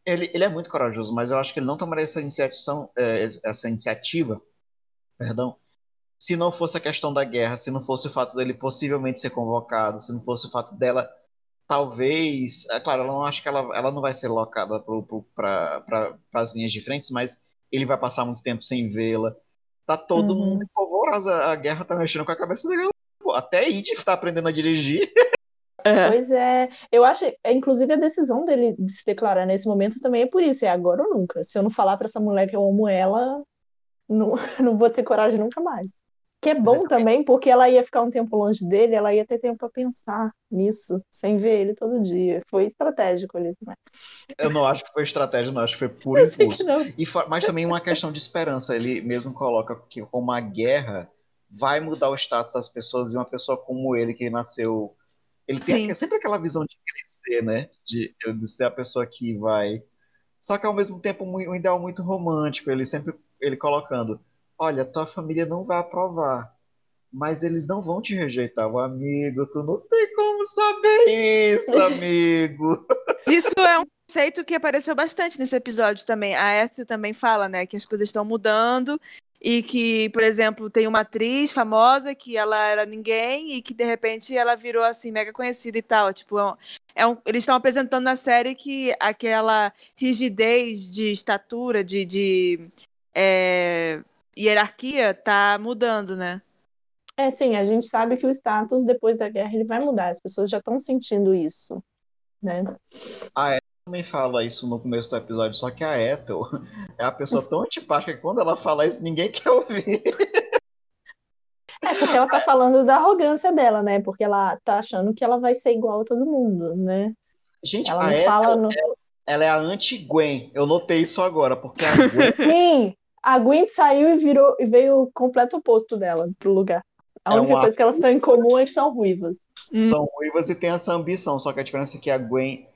Ele, ele é muito corajoso, mas eu acho que ele não tomaria essa iniciativa, essa iniciativa, perdão, se não fosse a questão da guerra, se não fosse o fato dele possivelmente ser convocado, se não fosse o fato dela talvez, é claro, ela não acho que ela, ela não vai ser locada para as linhas de frente, mas ele vai passar muito tempo sem vê-la. Tá todo Uhum. mundo empolvoroso, a guerra tá mexendo com a cabeça dela. Pô, até Edith tá aprendendo a dirigir. É. Pois é, eu acho, é, inclusive a decisão dele de se declarar nesse momento também é por isso, é agora ou nunca. Se eu não falar pra essa mulher que eu amo ela, não, não vou ter coragem nunca mais. Que é bom também, porque ela ia ficar um tempo longe dele, ela ia ter tempo pra pensar nisso, sem ver ele todo dia. Foi estratégico ali também. Eu não acho que foi estratégia, não, acho que foi puro impulso. E mas também uma questão de esperança. Ele mesmo coloca que uma guerra vai mudar o status das pessoas e uma pessoa como ele, que nasceu. Ele tem Sim. sempre aquela visão de crescer, né? De, de ser a pessoa que vai. Só que ao mesmo tempo um ideal muito romântico. Ele sempre ele colocando: Olha, tua família não vai aprovar. Mas eles não vão te rejeitar, o amigo. Tu não tem como saber isso, amigo. Isso é um conceito que apareceu bastante nesse episódio também. A Ethel também fala, né, que as coisas estão mudando e que, por exemplo, tem uma atriz famosa que ela era ninguém e que de repente ela virou assim mega conhecida e tal. Tipo, é um- é um- eles estão apresentando na série que aquela rigidez de estatura, de, de é, hierarquia, tá mudando, né? É, sim, a gente sabe que o status depois da guerra ele vai mudar, as pessoas já estão sentindo isso, né? Também fala isso no começo do episódio, só que a Ethel é a pessoa tão antipática que quando ela fala isso, ninguém quer ouvir. É porque ela tá falando da arrogância dela, né? Porque ela tá achando que ela vai ser igual a todo mundo, né? Gente, Ela a não Ethel, fala no... ela é a anti-Gwen. Eu notei isso agora, porque a Gwen Sim, a Gwen saiu e virou e veio o completo oposto dela pro lugar. A É única uma- coisa que elas têm em comum é que são ruivas. São ruivas e tem essa ambição. Só que a diferença é que a Gwen,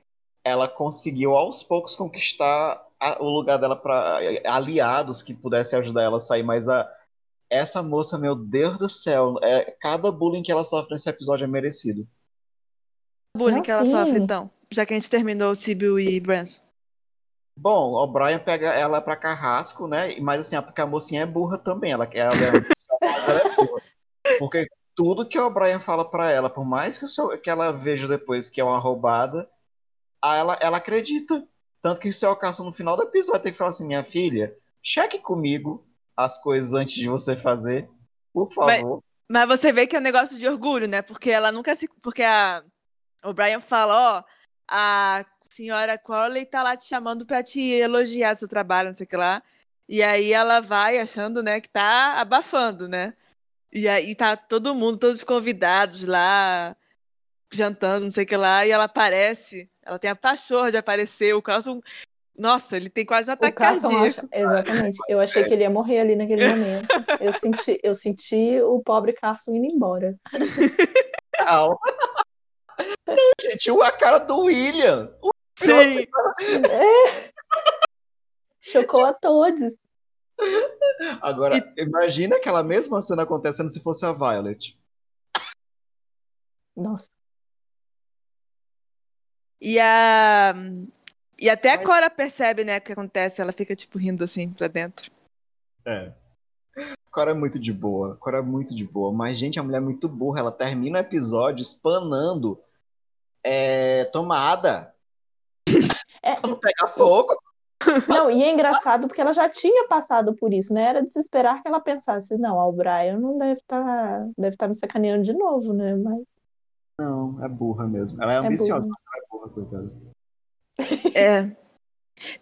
ela conseguiu aos poucos conquistar a- o lugar dela para aliados que pudessem ajudar ela a sair. Mas a, essa moça, meu Deus do céu, é, cada bullying que ela sofre nesse episódio é merecido. O bullying Não, que ela sim. sofre, então. Já que a gente terminou Sibyl e Branson. Bom, o Brian pega ela pra carrasco, né? Mas assim, é porque a mocinha é burra também. Ela, ela é ela é burra. Porque tudo que o Brian fala pra ela, por mais que, o seu, que ela veja depois que é uma roubada, a ela, ela acredita. Tanto que o seu Carson no final do episódio tem que falar assim: minha filha, cheque comigo as coisas antes de você fazer, por Mas- favor. Mas você vê que é um negócio de orgulho, né? Porque ela nunca se. Porque a... o Brian fala, ó, a senhora Crowley tá lá te chamando pra te elogiar do seu trabalho, não sei o que lá. E aí ela vai achando, né, que tá abafando, né? E aí tá todo mundo, todos os convidados lá, jantando, não sei o que lá, e ela aparece. Ela tem a pachorra de aparecer. O Carlson. Nossa, ele tem quase um O ataque cardíaco. acha... Exatamente. Eu achei que ele ia morrer ali naquele momento. Eu senti, eu senti o pobre Carson indo embora. Não. Não, gente, a cara do William. Sim! É. Chocou a todos. Agora, imagina aquela mesma cena acontecendo se fosse a Violet. Nossa. E a. E até a Cora percebe, né, o que acontece. Ela fica, tipo, rindo assim pra dentro. É. Cora é muito de boa. Cora é muito de boa. Mas, gente, a mulher é muito burra. Ela termina o episódio espanando é, tomada. É. Pra não pegar fogo. Não, e é engraçado porque ela já tinha passado por isso, né? Era de se esperar que ela pensasse, não, o Brian não deve estar deve tá me sacaneando de novo, né? Mas Não, é burra mesmo. Ela é ambiciosa, mas ela é burra, coitada. É.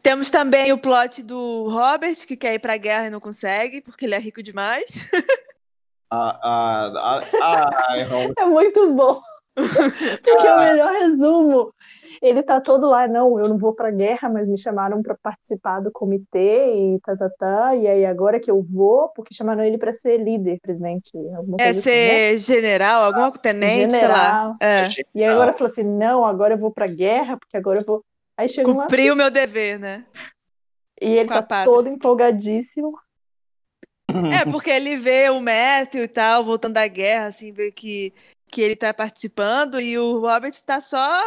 Temos também o plot do Robert, que quer ir pra guerra e não consegue, porque ele é rico demais. A, a, a, a, ai, Raul, é muito bom. Porque é o melhor resumo. Ele tá todo lá, não, eu não vou pra guerra, mas me chamaram para participar do comitê e tá, tá, tá. E aí agora que eu vou, porque chamaram ele para ser líder, presidente, É coisa assim, né? ser general, alguma tenente, sei lá. General. É. E agora falou assim, não, agora eu vou pra guerra, porque agora eu vou. Aí chega um Cumpri o meu dever, né? E ele Com tá todo empolgadíssimo. É, porque ele vê o Matthew e tal, voltando da guerra, assim, vê que, que ele tá participando e o Robert tá só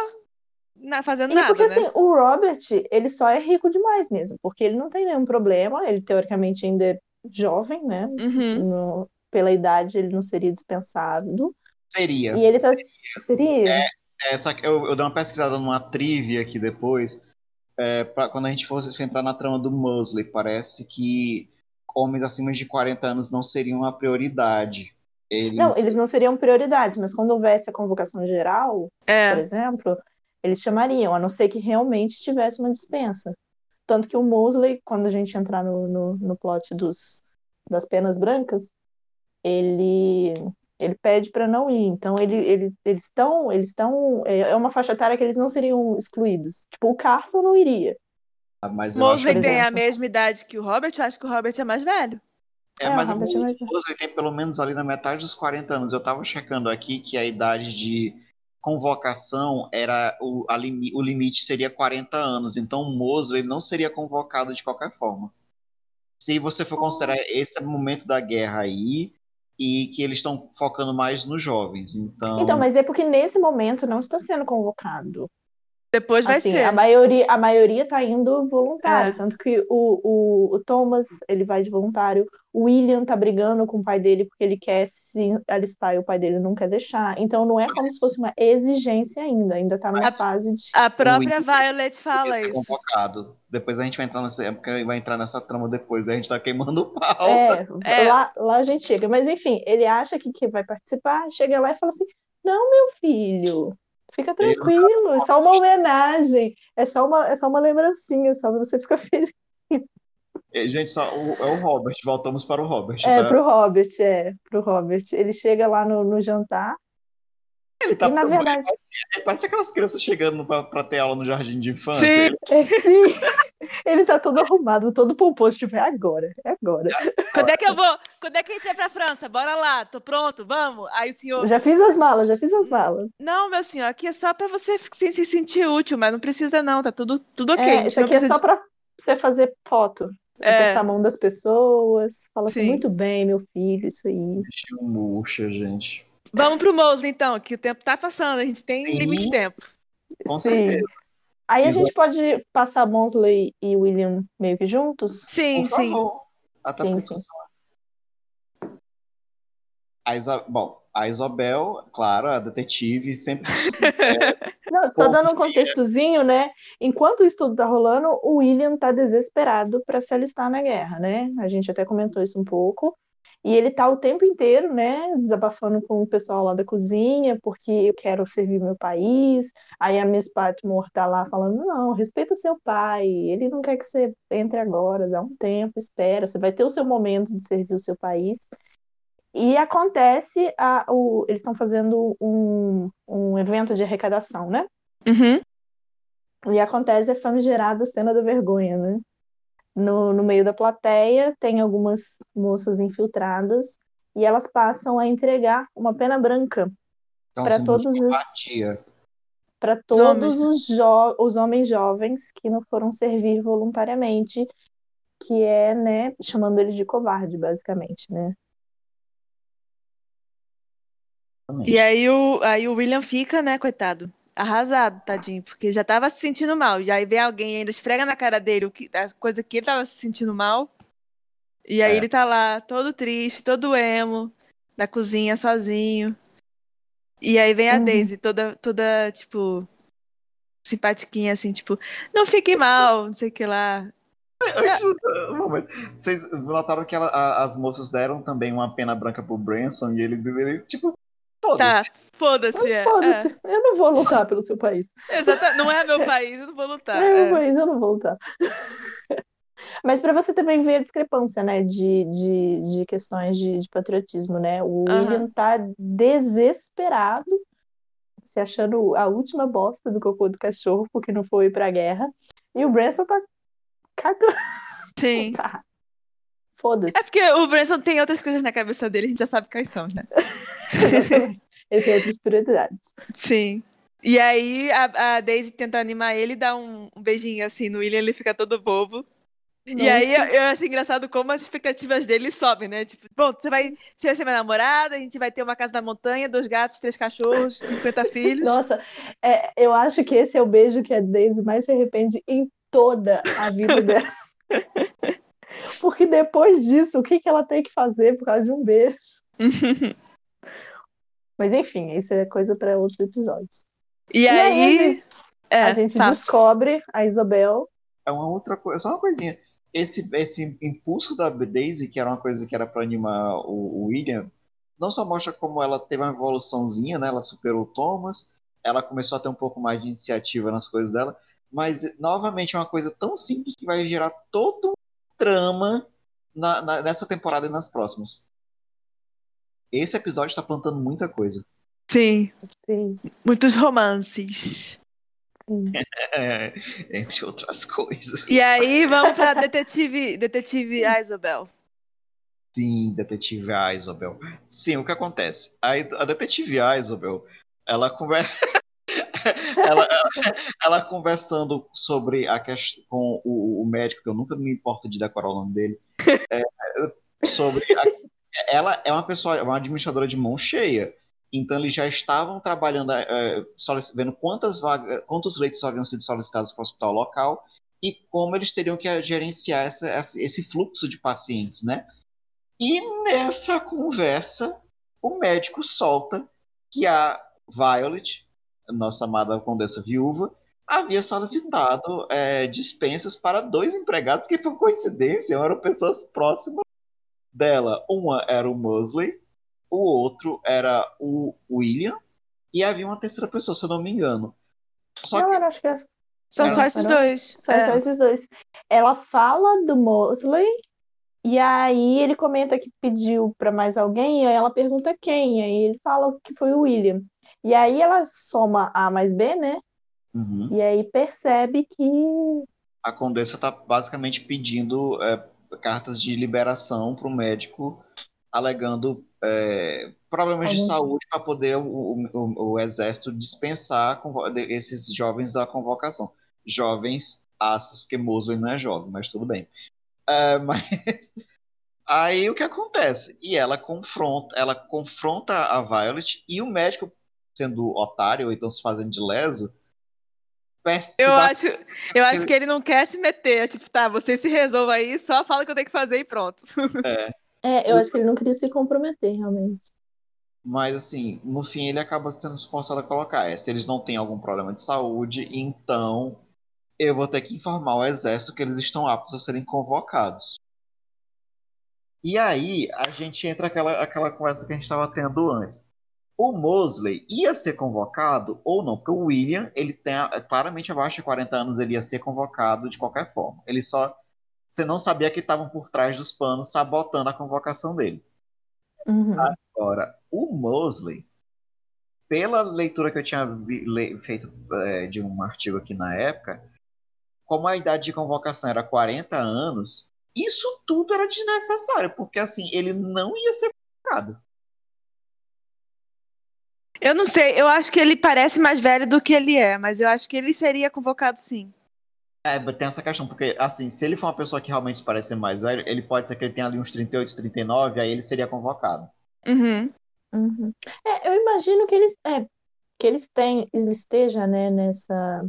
na, fazendo E nada, porque né? assim, o Robert, ele só é rico demais mesmo, porque ele não tem nenhum problema, ele teoricamente ainda é jovem, né? Uhum. No- pela idade ele não seria dispensado. Seria. E ele tá. Seria? Essa, eu, eu dei uma pesquisada numa trivia aqui depois. É, pra, quando a gente fosse entrar na trama do Mosley, parece que homens acima de 40 anos não seriam uma prioridade. Eles, Não, eles não seriam prioridades, mas quando houvesse a convocação geral, por É. exemplo, eles chamariam, a não ser que realmente tivesse uma dispensa. Tanto que o Mosley, quando a gente entrar no, no, no plot dos, das penas brancas, ele, ele pede para não ir. Então, ele, ele, eles estão. Eles estão. É é uma faixa etária que eles não seriam excluídos. Tipo, o Carson não iria. Acho Mosley por tem a exemplo. mesma idade que o Robert, eu acho que o Robert é mais velho. É, É, mas mais- tem pelo menos ali na metade dos 40 anos. Eu tava checando aqui que a idade de convocação era o, limi- o limite seria 40 anos. Então o Mosley não seria convocado de qualquer forma. Se você for considerar esse momento da guerra aí e que eles estão focando mais nos jovens. Então, Então, mas é porque nesse momento não está sendo convocado. Depois vai Assim, ser. a maioria, a maioria tá indo voluntário, É. tanto que o, o, o Thomas, ele vai de voluntário, o William tá brigando com o pai dele porque ele quer se alistar e o pai dele não quer deixar, então não é como se fosse uma exigência ainda, ainda tá numa A- fase de... A própria Violet fala isso. convocado. Depois a gente vai entrar nessa época, vai entrar nessa trama depois. A gente tá queimando o pau. É, É. Lá, lá a gente chega, mas enfim, ele acha que, que vai participar, chega lá e fala assim, não, meu filho, fica tranquilo, é só uma homenagem, é só uma, é só uma lembrancinha, só você ficar feliz. É, Gente, só o- é o Robert. Voltamos para o Robert. É, tá? pro Robert, é, pro Robert. Ele chega lá no, no jantar Ele tá e, na verdade, Ele Parece aquelas crianças chegando pra, pra ter aula no jardim de infância. Sim. Ele- é, sim, ele tá todo arrumado, todo pomposo, tipo, é agora, é agora. Quando é que eu vou? Quando é que a gente vai pra França? Bora lá, tô pronto, vamos. Aí o senhor. Já fiz as malas, já fiz as malas. Não, meu senhor, aqui é só pra você se, se sentir útil, mas não precisa, não. Tá tudo, tudo ok. É, isso aqui é só de- pra você fazer foto. É. Apertar a mão das pessoas, fala assim, Sim. muito bem, meu filho, isso aí. Bichinho murcha, gente. Vamos pro Mosley, então, que o tempo tá passando, a gente tem Sim. limite de tempo. Com Sim. certeza. Aí a gente pode passar Monsley e William meio que juntos? Sim, Por sim. favor. Até Sim, sim. A Isa... Bom, a Isabel, claro, a detetive, sempre. Não, só Bom, dando um contextozinho, né? Enquanto o estudo tá rolando, o William tá desesperado para se alistar na guerra, né? A gente até comentou isso um pouco. E ele tá o tempo inteiro, né, desabafando com o pessoal lá da cozinha, porque eu quero servir meu país. Aí a Miss Patmore tá lá falando: não, respeita seu pai, ele não quer que você entre agora, dá um tempo, espera, você vai ter o seu momento de servir o seu país. E acontece, a, o, eles estão fazendo um, um evento de arrecadação, né? Uhum. E acontece a famigerada cena da vergonha, né? No, no meio da plateia tem algumas moças infiltradas e elas passam a entregar uma pena branca Então, Pra assim, todos os- para homens, todos né? os, jo os homens jovens que não foram servir voluntariamente, que é, né, chamando eles de covarde, basicamente, né? E aí o, aí o William fica, né, coitado, arrasado, tadinho, porque já tava se sentindo mal. E aí vem alguém e ainda esfrega na cara dele o que, a coisa que ele tava se sentindo mal. E aí É. ele tá lá, todo triste, todo emo, na cozinha, sozinho. E aí vem a Uhum. Daisy, toda, toda, tipo, simpatiquinha, assim, tipo, não fique mal, não sei o que lá. Um momento. Vocês notaram que ela- a- as moças deram também uma pena branca pro Branson e ele, ele tipo, Tá, foda-se. foda-se. é, Foda-se, eu não vou lutar pelo seu país. é. Exata- não é meu país, eu não vou lutar. É, é. meu país, eu não vou lutar. Mas para você também ver a discrepância, né, de, de, de questões de, de patriotismo, né? O Aham. William tá desesperado, se achando a última bosta do cocô do cachorro porque não foi pra guerra. E o Branson tá cagando. Sim. Tá. Foda-se. É porque o Branson tem outras coisas na cabeça dele, a gente já sabe quais são, né? Ele tem outras prioridades. Sim. E aí a, a Daisy tenta animar ele e dá um, um beijinho assim no William, ele fica todo bobo. E aí eu, eu acho engraçado como as expectativas dele sobem, né? Tipo, bom, você vai, você vai ser minha namorada, a gente vai ter uma casa na montanha, dois gatos, três cachorros, 50 filhos. Nossa, é, eu acho que esse é o beijo que a Daisy mais se arrepende em toda a vida dela. Porque depois disso, o que, que ela tem que fazer por causa de um beijo? Mas enfim, isso é coisa para outros episódios. E, aí, a aí. gente- é, a gente fala. descobre a Isabel. É uma outra coisa, só uma coisinha. Esse, esse impulso da Daisy, que era uma coisa que era pra animar o, o William, não só mostra como ela teve uma evoluçãozinha, né? Ela superou o Thomas, ela começou a ter um pouco mais de iniciativa nas coisas dela, mas novamente é uma coisa tão simples que vai gerar todo um trama na- na- nessa temporada e nas próximas. Esse episódio tá plantando muita coisa. Sim, Sim, muitos romances. sim. É, entre outras coisas. E aí vamos pra detetive, detetive Isabel. Sim, detetive Isabel. Sim, o que acontece? A, a detetive Isabel, ela conversa. ela, ela, ela conversando sobre a questão com o, o médico, que eu nunca me importo de decorar o nome dele, é, sobre. a- ela é uma pessoa, uma administradora de mão cheia. Então eles já estavam trabalhando, é, vendo quantas vagas, quantos leitos haviam sido solicitados para o hospital local e como eles teriam que gerenciar essa, essa- esse fluxo de pacientes, né? E nessa conversa, o médico solta que a Violet, nossa amada condessa viúva, havia solicitado é, dispensas para dois empregados que, por coincidência, eram pessoas próximas dela. Uma era o Mosley, o outro era o William, e havia uma terceira pessoa, se eu não me engano. Só Não, que acho que é São Não, só esses dois. Só, É. só esses dois. Ela fala do Mosley, e aí ele comenta que pediu para mais alguém, e aí ela pergunta quem, e aí ele fala que foi o William. E aí ela soma A mais B, né? Uhum. E aí percebe que. A Condessa está basicamente pedindo é, cartas de liberação para o médico, alegando é, problemas de saúde para poder o, o- o- exército dispensar esses jovens da convocação. Jovens, aspas, porque Mosley não é jovem, mas tudo bem. É, mas aí o que acontece? E ela confronta, ela confronta a Violet e o médico, sendo otário ou então se fazendo de leso, Eu acho, eu acho que ele não quer se meter. É Tipo, tá, você se resolva aí, só fala o que eu tenho que fazer e pronto. É, eu acho que ele não queria se comprometer, realmente. Mas assim, no fim ele acaba sendo forçado a colocar. É, se eles não têm algum problema de saúde, então eu vou ter que informar o exército que eles estão aptos a serem convocados. E aí a gente entra aquela, aquela conversa que a gente estava tendo antes. O Mosley ia ser convocado ou não, porque o William, ele tem claramente abaixo de 40 anos, ele ia ser convocado de qualquer forma. Ele só. Você não sabia que estavam por trás dos panos sabotando a convocação dele. Uhum. Agora, o Mosley, pela leitura que eu tinha feito é, de um artigo aqui na época, como a idade de convocação era 40 anos, isso tudo era desnecessário, porque assim, ele não ia ser convocado. Eu não sei, eu acho que ele parece mais velho do que ele é, mas eu acho que ele seria convocado sim. É, tem essa questão, porque assim, se ele for uma pessoa que realmente parece ser mais velho, ele pode ser que ele tenha ali uns 38, 39, aí ele seria convocado. Uhum. Uhum. É, eu imagino que eles, é, que eles têm, ele esteja, né, nessa,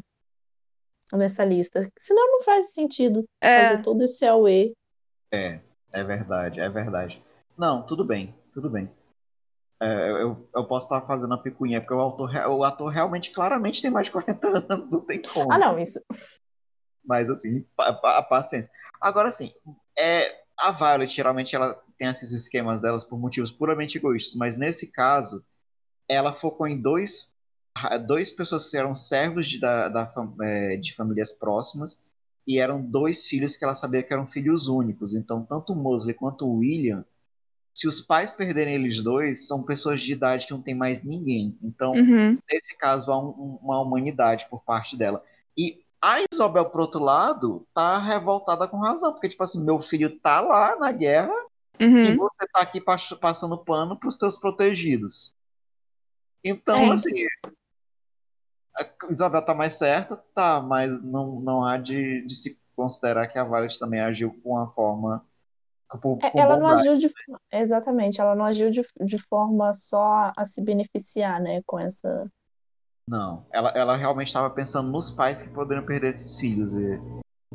nessa lista. Senão não faz sentido É. fazer todo esse AUE. É, é verdade, é verdade. Não, tudo bem, tudo bem. É, eu, eu posso estar fazendo a picuinha, porque o o ator realmente, claramente tem mais de 40 anos, não tem como. Ah, não, isso. Mas assim, pa- pa- paciência. Agora sim, é, a Violet geralmente ela tem esses esquemas delas por motivos puramente egoístas, mas nesse caso, ela focou em dois, dois pessoas que eram servos de, da, da é, de famílias próximas e eram dois filhos que ela sabia que eram filhos únicos. Então, tanto o Mosley quanto o William, se os pais perderem eles dois, são pessoas de idade que não tem mais ninguém. Então, Uhum. nesse caso, há um- um- uma humanidade por parte dela. E a Isabel, por outro lado, tá revoltada com razão, porque, tipo assim, meu filho tá lá na guerra e Uhum. você tá aqui pas- passando pano pros teus protegidos. Então, Sim. assim, a Isabel tá mais certa, tá, mas não, não há de, de se considerar que a Violet também agiu com uma forma. Com, É, com ela não agiu de. Exatamente, ela não agiu de, de forma só a se beneficiar, né, com essa. Não, ela, ela realmente estava pensando nos pais que poderiam perder esses filhos e,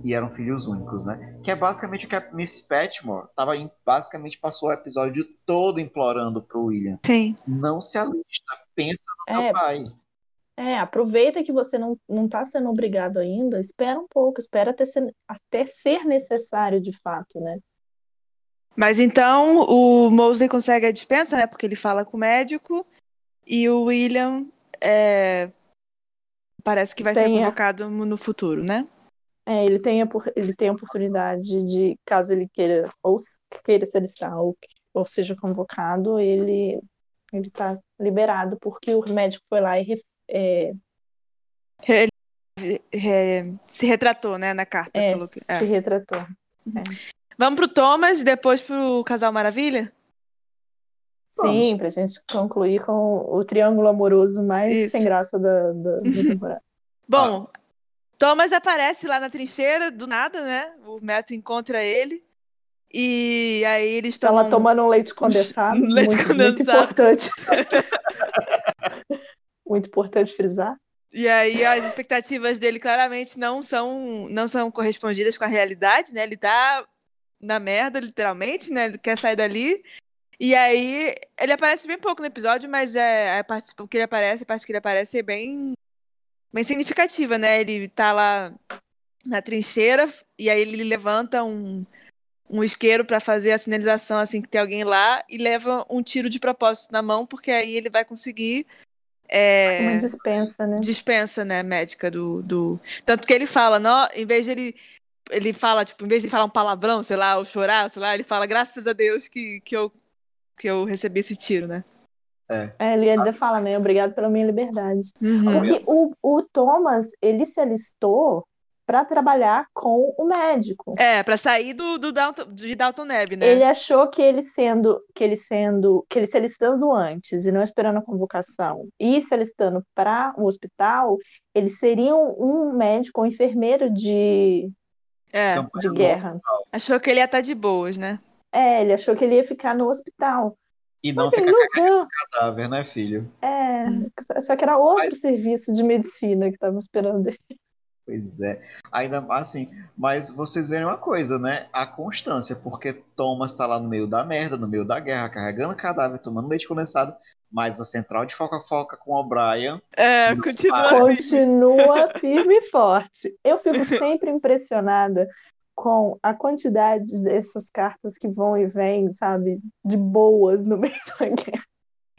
e eram filhos únicos, né? Que é basicamente o que a Miss Patmore tava em, basicamente passou o episódio todo implorando pro William. Sim. Não se alista, pensa no É, teu pai. é, aproveita que você não, não tá sendo obrigado ainda, espera um pouco, espera até ser, até ser necessário de fato, né? Mas então o Mosley consegue a dispensa, né? Porque ele fala com o médico e o William é, parece que vai ser Tem a- convocado no futuro, né? É, ele tem a, ele tem a oportunidade de, caso ele queira, ou queira se alistar, ou, ou seja convocado, ele ele tá liberado, porque o médico foi lá e é, É, se retratou, né, na carta. é, falou que- é. se retratou. Vamos pro Thomas e depois pro Casal Maravilha? Sim, pra gente concluir com o triângulo amoroso mais Isso. sem graça da, da, da temporada. Bom, Thomas aparece lá na trincheira, do nada, né? O Meto encontra ele. E aí eles tomam... Ela tomando um leite condensado, um leite muito, condensado. muito importante. muito importante frisar. E aí as expectativas dele claramente não são, não são correspondidas com a realidade, né? Ele tá na merda, literalmente, né? Ele quer sair dali. E aí ele aparece bem pouco no episódio, mas é a parte o que ele aparece, a parte que ele aparece é bem, bem significativa, né? Ele tá lá na trincheira e aí ele levanta um, um isqueiro para fazer a sinalização assim que tem alguém lá e leva um tiro de propósito na mão, porque aí ele vai conseguir é, Uma dispensa, né? dispensa, né, médica do, do. Tanto que ele fala, não, em vez de ele. Ele fala, tipo, em vez de falar um palavrão, sei lá, ou chorar, sei lá, ele fala, graças a Deus que, que, eu, que eu recebi esse tiro, né? É, ele ainda fala, né? Obrigado pela minha liberdade. Uhum. Porque o, o Thomas, ele se alistou para trabalhar com o médico. É, pra sair do, do Dalton, de Dalton Neb, né? Ele achou que ele sendo, que ele sendo, que ele se alistando antes e não esperando a convocação e se alistando para o hospital, ele seria um, um médico, um enfermeiro de, É, Campanha de guerra. achou que ele ia estar de boas, né? É, ele achou que ele ia ficar no hospital. E Só não que fica ilusão. cadáver, né, filho? É, só que era outro Mas- serviço de medicina que estavam esperando ele. Pois é. Ainda assim, mas vocês veem uma coisa, né? A constância, porque Thomas tá lá no meio da merda, no meio da guerra, carregando cadáver, tomando leite condensado, mas a central de foca-foca com o O'Brien. É, continua. Continua firme e forte. Eu fico sempre impressionada com a quantidade dessas cartas que vão e vêm, sabe, de boas no meio da guerra.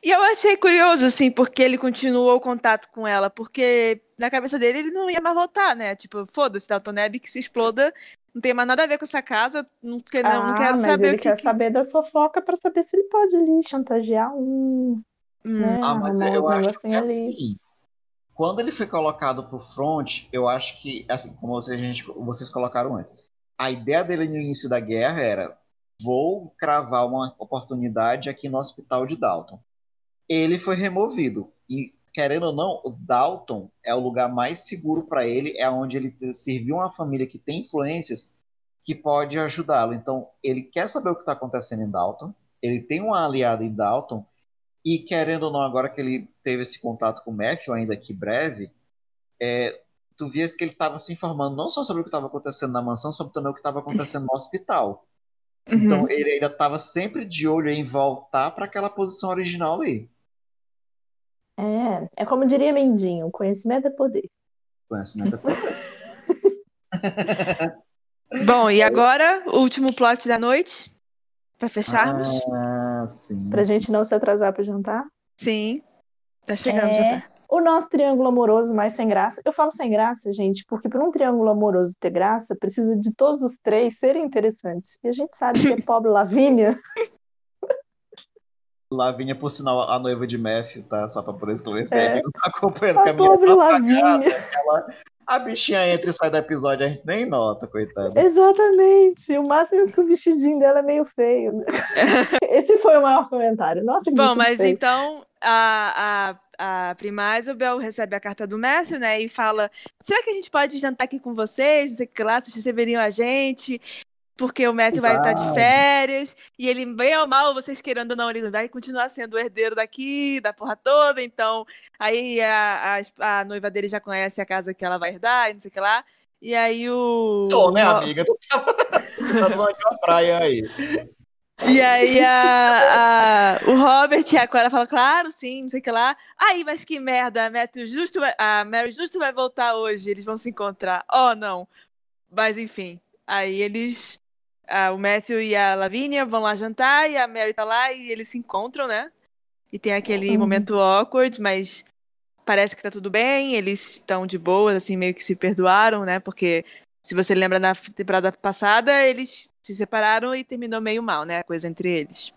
E eu achei curioso, assim, porque ele continuou o contato com ela, porque na cabeça dele ele não ia mais voltar, né? Tipo, foda-se, Dalton Neb que se exploda, não tem mais nada a ver com essa casa, não, que- não, não ah, quero mas saber ele o que. quer que- saber da fofoca para saber se ele pode ali chantagear um, Hum, né? Ah, mas arrumar eu acho que negocinhos ali. assim, quando ele foi colocado pro front, eu acho que, assim, como vocês, gente, vocês colocaram antes, a ideia dele no início da guerra era: vou cravar uma oportunidade aqui no hospital de Dalton. Ele foi removido. E, querendo ou não, o Dalton é o lugar mais seguro para ele, é onde ele serviu uma família que tem influências que pode ajudá-lo. Então, ele quer saber o que está acontecendo em Dalton, ele tem uma aliada em Dalton, e querendo ou não, agora que ele teve esse contato com o Matthew, ainda que breve, é, tu vias que ele estava se informando não só sobre o que estava acontecendo na mansão, sobre também o que estava acontecendo no hospital. uhum. Então ele ainda estava sempre de olho em voltar para aquela posição original ali. É, é como diria Mendinho, conhecimento é poder. Conhecimento é poder. Bom, e agora, o último plot da noite, pra fecharmos? Ah, sim. Pra gente não se atrasar pro jantar. Sim, tá chegando É. já tá. O nosso triângulo amoroso mais sem graça. Eu falo sem graça, gente, porque para um triângulo amoroso ter graça, precisa de todos os três serem interessantes. E a gente sabe que a pobre Lavínia Lavínia, por sinal, a noiva de Matthew, tá? Só pra poder esclarecer. É. Quem não tá acompanhando A que a pobre ela- A bichinha entra e sai do episódio, a gente nem nota, coitada. Exatamente. O máximo é que o vestidinho dela é meio feio. né? Esse foi o maior comentário. Nossa, que Bom, mas feio. então a, a, a prima Isabel recebe a carta do Matthew, né? E fala: será que a gente pode jantar aqui com vocês? Não sei o que lá, vocês receberiam a gente. Porque o Matthew vai estar de férias. E ele, bem ou mal, vocês querendo ou não, ele vai continuar sendo o herdeiro daqui, da porra toda. Então, aí a, a, a noiva dele já conhece a casa que ela vai herdar, e não sei o que lá. E aí o. Tô, né, amiga? Tu tava, tá uma praia aí. E aí a, a- o Robert e a Cora falam, claro, sim, não sei o que lá. Aí, mas que merda, a, Matthew justo vai- a Mary justo vai voltar hoje, eles vão se encontrar. Oh, não. Mas enfim, aí eles, a- o Matthew e a Lavínia vão lá jantar e a Mary tá lá e eles se encontram, né? E tem aquele Uhum. momento awkward, mas parece que tá tudo bem, eles estão de boa, assim, meio que se perdoaram, né? Porque se você lembra na temporada passada, eles se separaram e terminou meio mal, né? A coisa entre eles.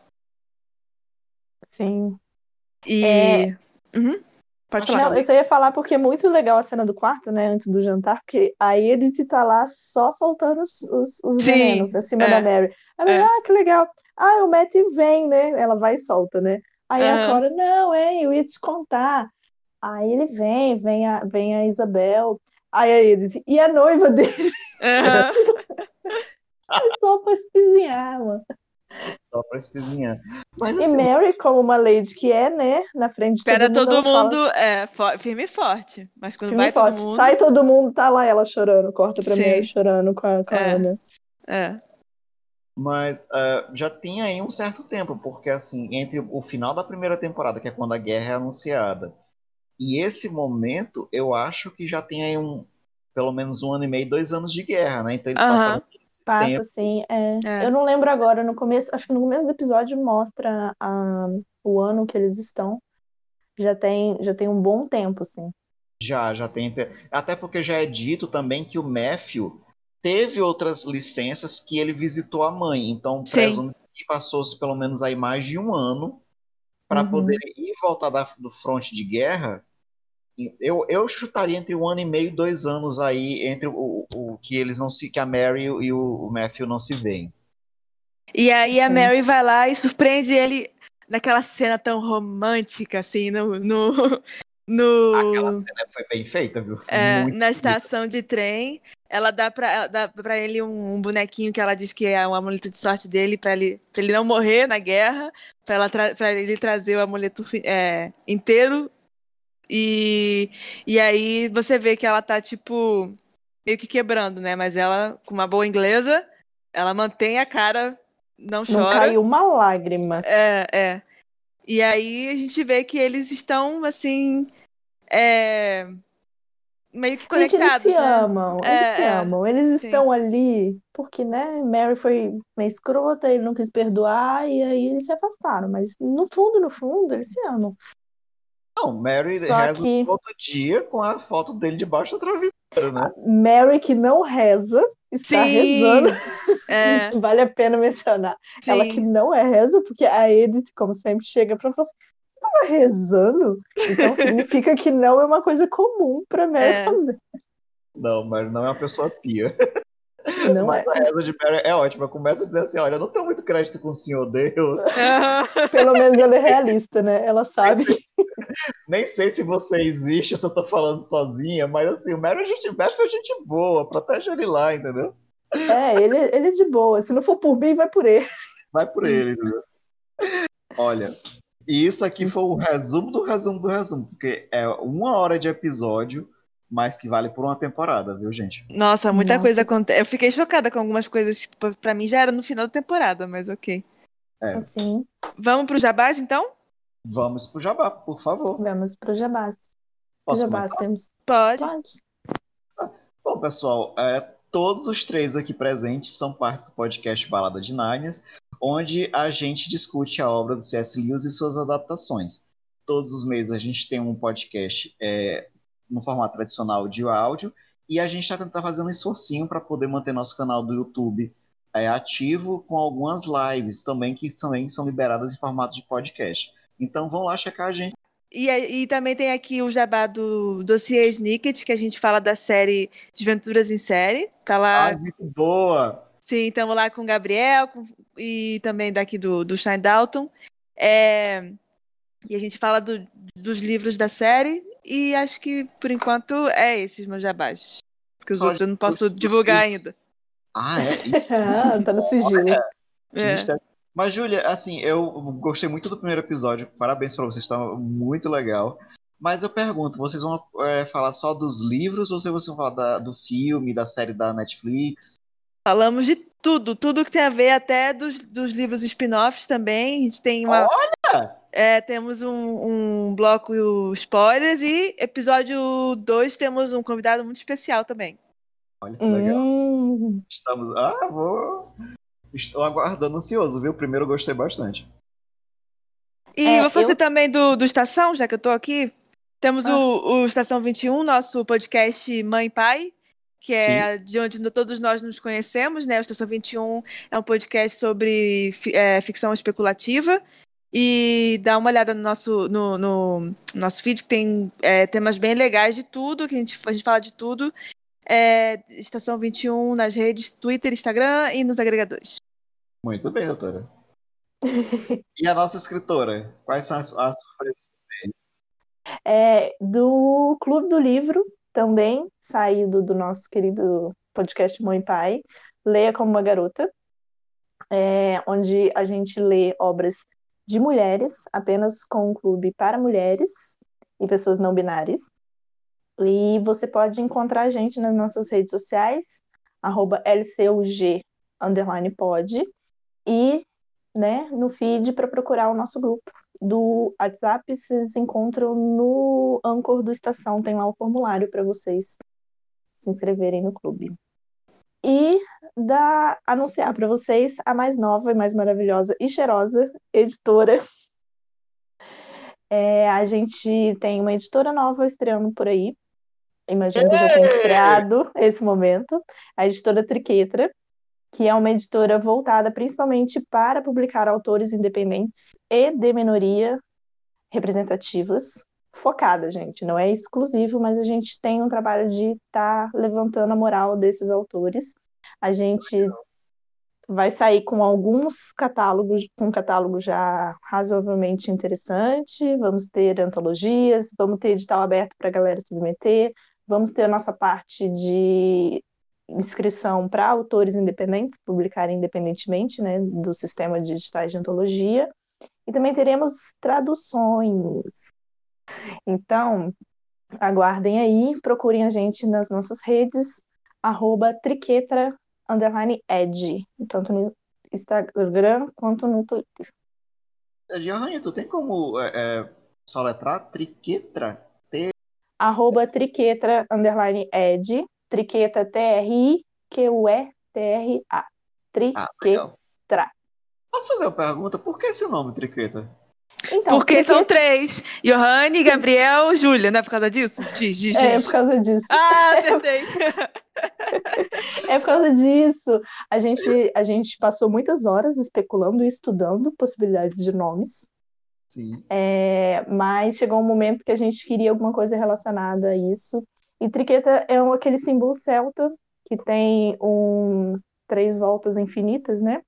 Sim. E. É. Uhum. Pode falar. Não, eu só ia falar porque é muito legal a cena do quarto, né? Antes do jantar, porque aí ele tá lá só soltando os, os, os Sim, venenos pra cima é. da Mary. A Mary, É. ah, que legal. Ah, o Matt vem, né? Ela vai e solta, né? Aí a Aham. Cora, não, hein, eu ia te contar. Aí ele vem, vem a, vem a Isabel. Aí ele, e a noiva dele é só pra espizinhar, mano. Só pra espezinhar. Mas E assim, Mary, como uma lady que é, né? Na frente de Espera todo mundo, todo mundo é, firme e forte. Mas quando Filme vai forte. todo mundo. Sai todo mundo, tá lá ela chorando, corta pra Sim. Mary chorando com a, com a É. Ana. É. Mas ah, já tem aí um certo tempo, porque assim, entre o final da primeira temporada, que é quando a guerra é anunciada, e esse momento, eu acho que já tem aí um, pelo menos um ano e meio, dois anos de guerra, né? Então eles Aham. passaram Passa, tempo. assim, é. É. Eu não lembro agora, no começo, acho que no começo do episódio mostra a, o ano que eles estão. já tem, já tem um bom tempo, assim. Já, já tem. Até porque já é dito também que o Matthew teve outras licenças que ele visitou a mãe. Então, presume que passou-se pelo menos aí mais de um ano para uhum. poder ir voltar da, do fronte de guerra. Eu, eu chutaria entre um ano e meio, dois anos aí entre o, o que eles não se, que a Mary e o, o Matthew não se veem. E aí a Mary vai lá e surpreende ele naquela cena tão romântica, assim, no. no, no... Aquela cena foi bem feita, viu? É, na estação de trem. Ela dá pra, dá pra ele um, um, bonequinho que ela diz que é um amuleto de sorte dele, pra ele, pra ele não morrer na guerra, pra, ela pra ele trazer o amuleto é, inteiro. E, e aí você vê que ela tá, tipo, meio que quebrando, né? Mas ela, com uma boa inglesa, ela mantém a cara não chora. Não caiu uma lágrima. É, é. E aí a gente vê que eles estão, assim, é... meio que conectados. Gente, eles se né? amam, é, eles se é. amam. Eles sim. estão ali porque, né, Mary foi meio escrota, ele não quis perdoar, e aí eles se afastaram. Mas no fundo, no fundo, eles se amam. Não, Mary Só reza que... todo dia com a foto dele debaixo do travesseiro, né? Mary que não reza, está Sim. rezando. É. vale a pena mencionar. Sim. Ela que não é reza, porque a Edith, como sempre, chega para falar assim, estava rezando? Então significa que não é uma coisa comum para Mary é. fazer. Não, Mary não é uma pessoa pia. Não Mas é. a reza de Mary é ótima. Começa a dizer assim: olha, eu não tenho muito crédito com o Senhor Deus. Pelo menos ela é realista, né? Ela sabe. Nem sei, nem sei se você existe, se eu tô falando sozinha, mas assim, o Mary é gente, Matthew é gente boa, protege ele lá, entendeu? É, ele, ele é de boa. Se não for por mim, vai por ele. Vai por ele, entendeu? Olha, e isso aqui foi o resumo do resumo do resumo, porque é uma hora de episódio mas que vale por uma temporada, viu, gente? Nossa, muita Nossa. coisa acontece. Eu fiquei chocada com algumas coisas. Tipo, pra mim já era no final da temporada, mas ok. É. Assim. Vamos pro Jabás, então? Vamos pro Jabá, por favor. Vamos pro Jabás. Posso Jabás temos. Pode. Pode. Bom, pessoal, é, todos os três aqui presentes são parte do podcast Balada de Narnias, onde a gente discute a obra do C.S. Lewis e suas adaptações. Todos os meses a gente tem um podcast é, no formato tradicional de áudio, e a gente está tentando fazer um esforcinho para poder manter nosso canal do YouTube é, ativo com algumas lives também que também são liberadas em formato de podcast. Então vão lá checar a gente. E, e também tem aqui o jabá do Dossiê Snicket, que a gente fala da série Desventuras em Série. Tá lá. Ah, muito boa! Sim, estamos lá com o Gabriel com, e também daqui do, do Shine Dalton. É, e a gente fala do, dos livros da série e acho que, por enquanto, é esses meus jabás. Porque os Pode, outros eu não posso os, divulgar os... ainda. Ah, é? ah, tá no sigilo. É. É. Mas, Júlia, assim, eu gostei muito do primeiro episódio. Parabéns pra vocês, tá muito legal. Mas eu pergunto, vocês vão é, falar só dos livros ou vocês vão falar da, do filme, da série da Netflix? Falamos de tudo, tudo que tem a ver, até dos, dos livros spin-offs também. A gente tem uma. Olha! É, temos um, um bloco spoilers e episódio 2 temos um convidado muito especial também. Olha que legal. Hum. Estamos. Ah, vou. Estou aguardando ansioso, viu? O primeiro eu gostei bastante. E é, vou fazer eu... também do, do Estação, já que eu tô aqui. Temos ah. o, o Estação 21, nosso podcast Mãe e Pai, que é Sim. de onde todos nós nos conhecemos, né? O Estação 21 é um podcast sobre é, ficção especulativa. E dá uma olhada no nosso, no, no nosso feed, que tem é, temas bem legais de tudo, que a gente, a gente fala de tudo. É, Estação 21 nas redes Twitter, Instagram e nos agregadores. Muito bem, doutora. e a nossa escritora? Quais são as, as? É, do Clube do Livro, também, saído do nosso querido podcast Mãe e Pai, Leia como uma Garota, é, onde a gente lê obras de mulheres, apenas com um clube para mulheres e pessoas não binárias. E você pode encontrar a gente nas nossas redes sociais, arroba LCUG underline pod, e né, no feed para procurar o nosso grupo do WhatsApp, vocês encontram no Anchor do Estação, tem lá o formulário para vocês se inscreverem no clube e da, anunciar para vocês a mais nova e mais maravilhosa e cheirosa editora É, a gente tem uma editora nova estreando por aí. Imagino que já tenha estreado esse momento. A editora Triquetra, que é uma editora voltada principalmente para publicar autores independentes e de minoria representativas. Focada, gente. Não é exclusivo, mas a gente tem um trabalho de estar tá levantando a moral desses autores. A gente vai sair com alguns catálogos, com um catálogo já razoavelmente interessante. Vamos ter antologias, vamos ter edital aberto para a galera submeter, vamos ter a nossa parte de inscrição para autores independentes, publicarem independentemente né, do sistema de editais de antologia. E também teremos traduções. Então, aguardem aí, procurem a gente nas nossas redes, arroba triquetra underline tanto no Instagram quanto no Twitter. Johanny, tu tem como é, é, soletrar triquetra? T... Arroba triquetra underline ed, triqueta T-R-I-Q-U-E-T-R-A. Triquetra. Ah, Posso fazer uma pergunta? Por que esse nome, triqueta? Então, porque, porque, são três. Johanny, Gabriel, Júlia, não é por causa disso? Diz, diz, diz. É por causa disso. Ah, acertei. é por causa disso. A gente, a gente passou muitas horas especulando e estudando possibilidades de nomes. Sim. É, mas chegou um momento que a gente queria alguma coisa relacionada a isso. E triqueta é um, aquele símbolo celta que tem um, três voltas infinitas, né?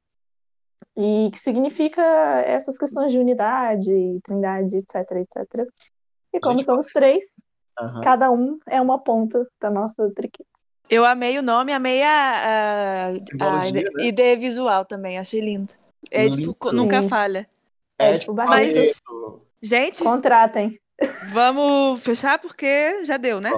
E que significa essas questões de unidade, trindade, etc, etc. E como somos três, uhum. cada um é uma ponta da nossa triqueta. Eu amei o nome, amei a, a, a ideia, né? ideia visual também, achei lindo. É lindo. tipo, nunca falha. É, é tipo, mas, gente, contratem. Vamos fechar porque já deu, né?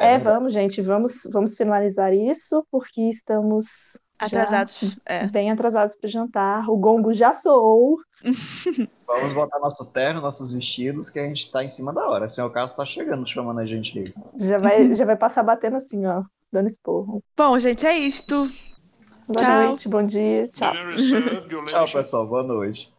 É, vamos, gente, vamos, vamos finalizar isso porque estamos Atrasados. É. Bem atrasados para o jantar. O gongo já soou. Vamos botar nosso terno, nossos vestidos, que a gente está em cima da hora. O senhor Carlos está chegando, chamando a gente aí. Já vai, já vai passar batendo assim, ó, dando esporro. Bom, gente, é isto. Boa Tchau. noite, bom dia. Tchau. Tchau, pessoal. Boa noite.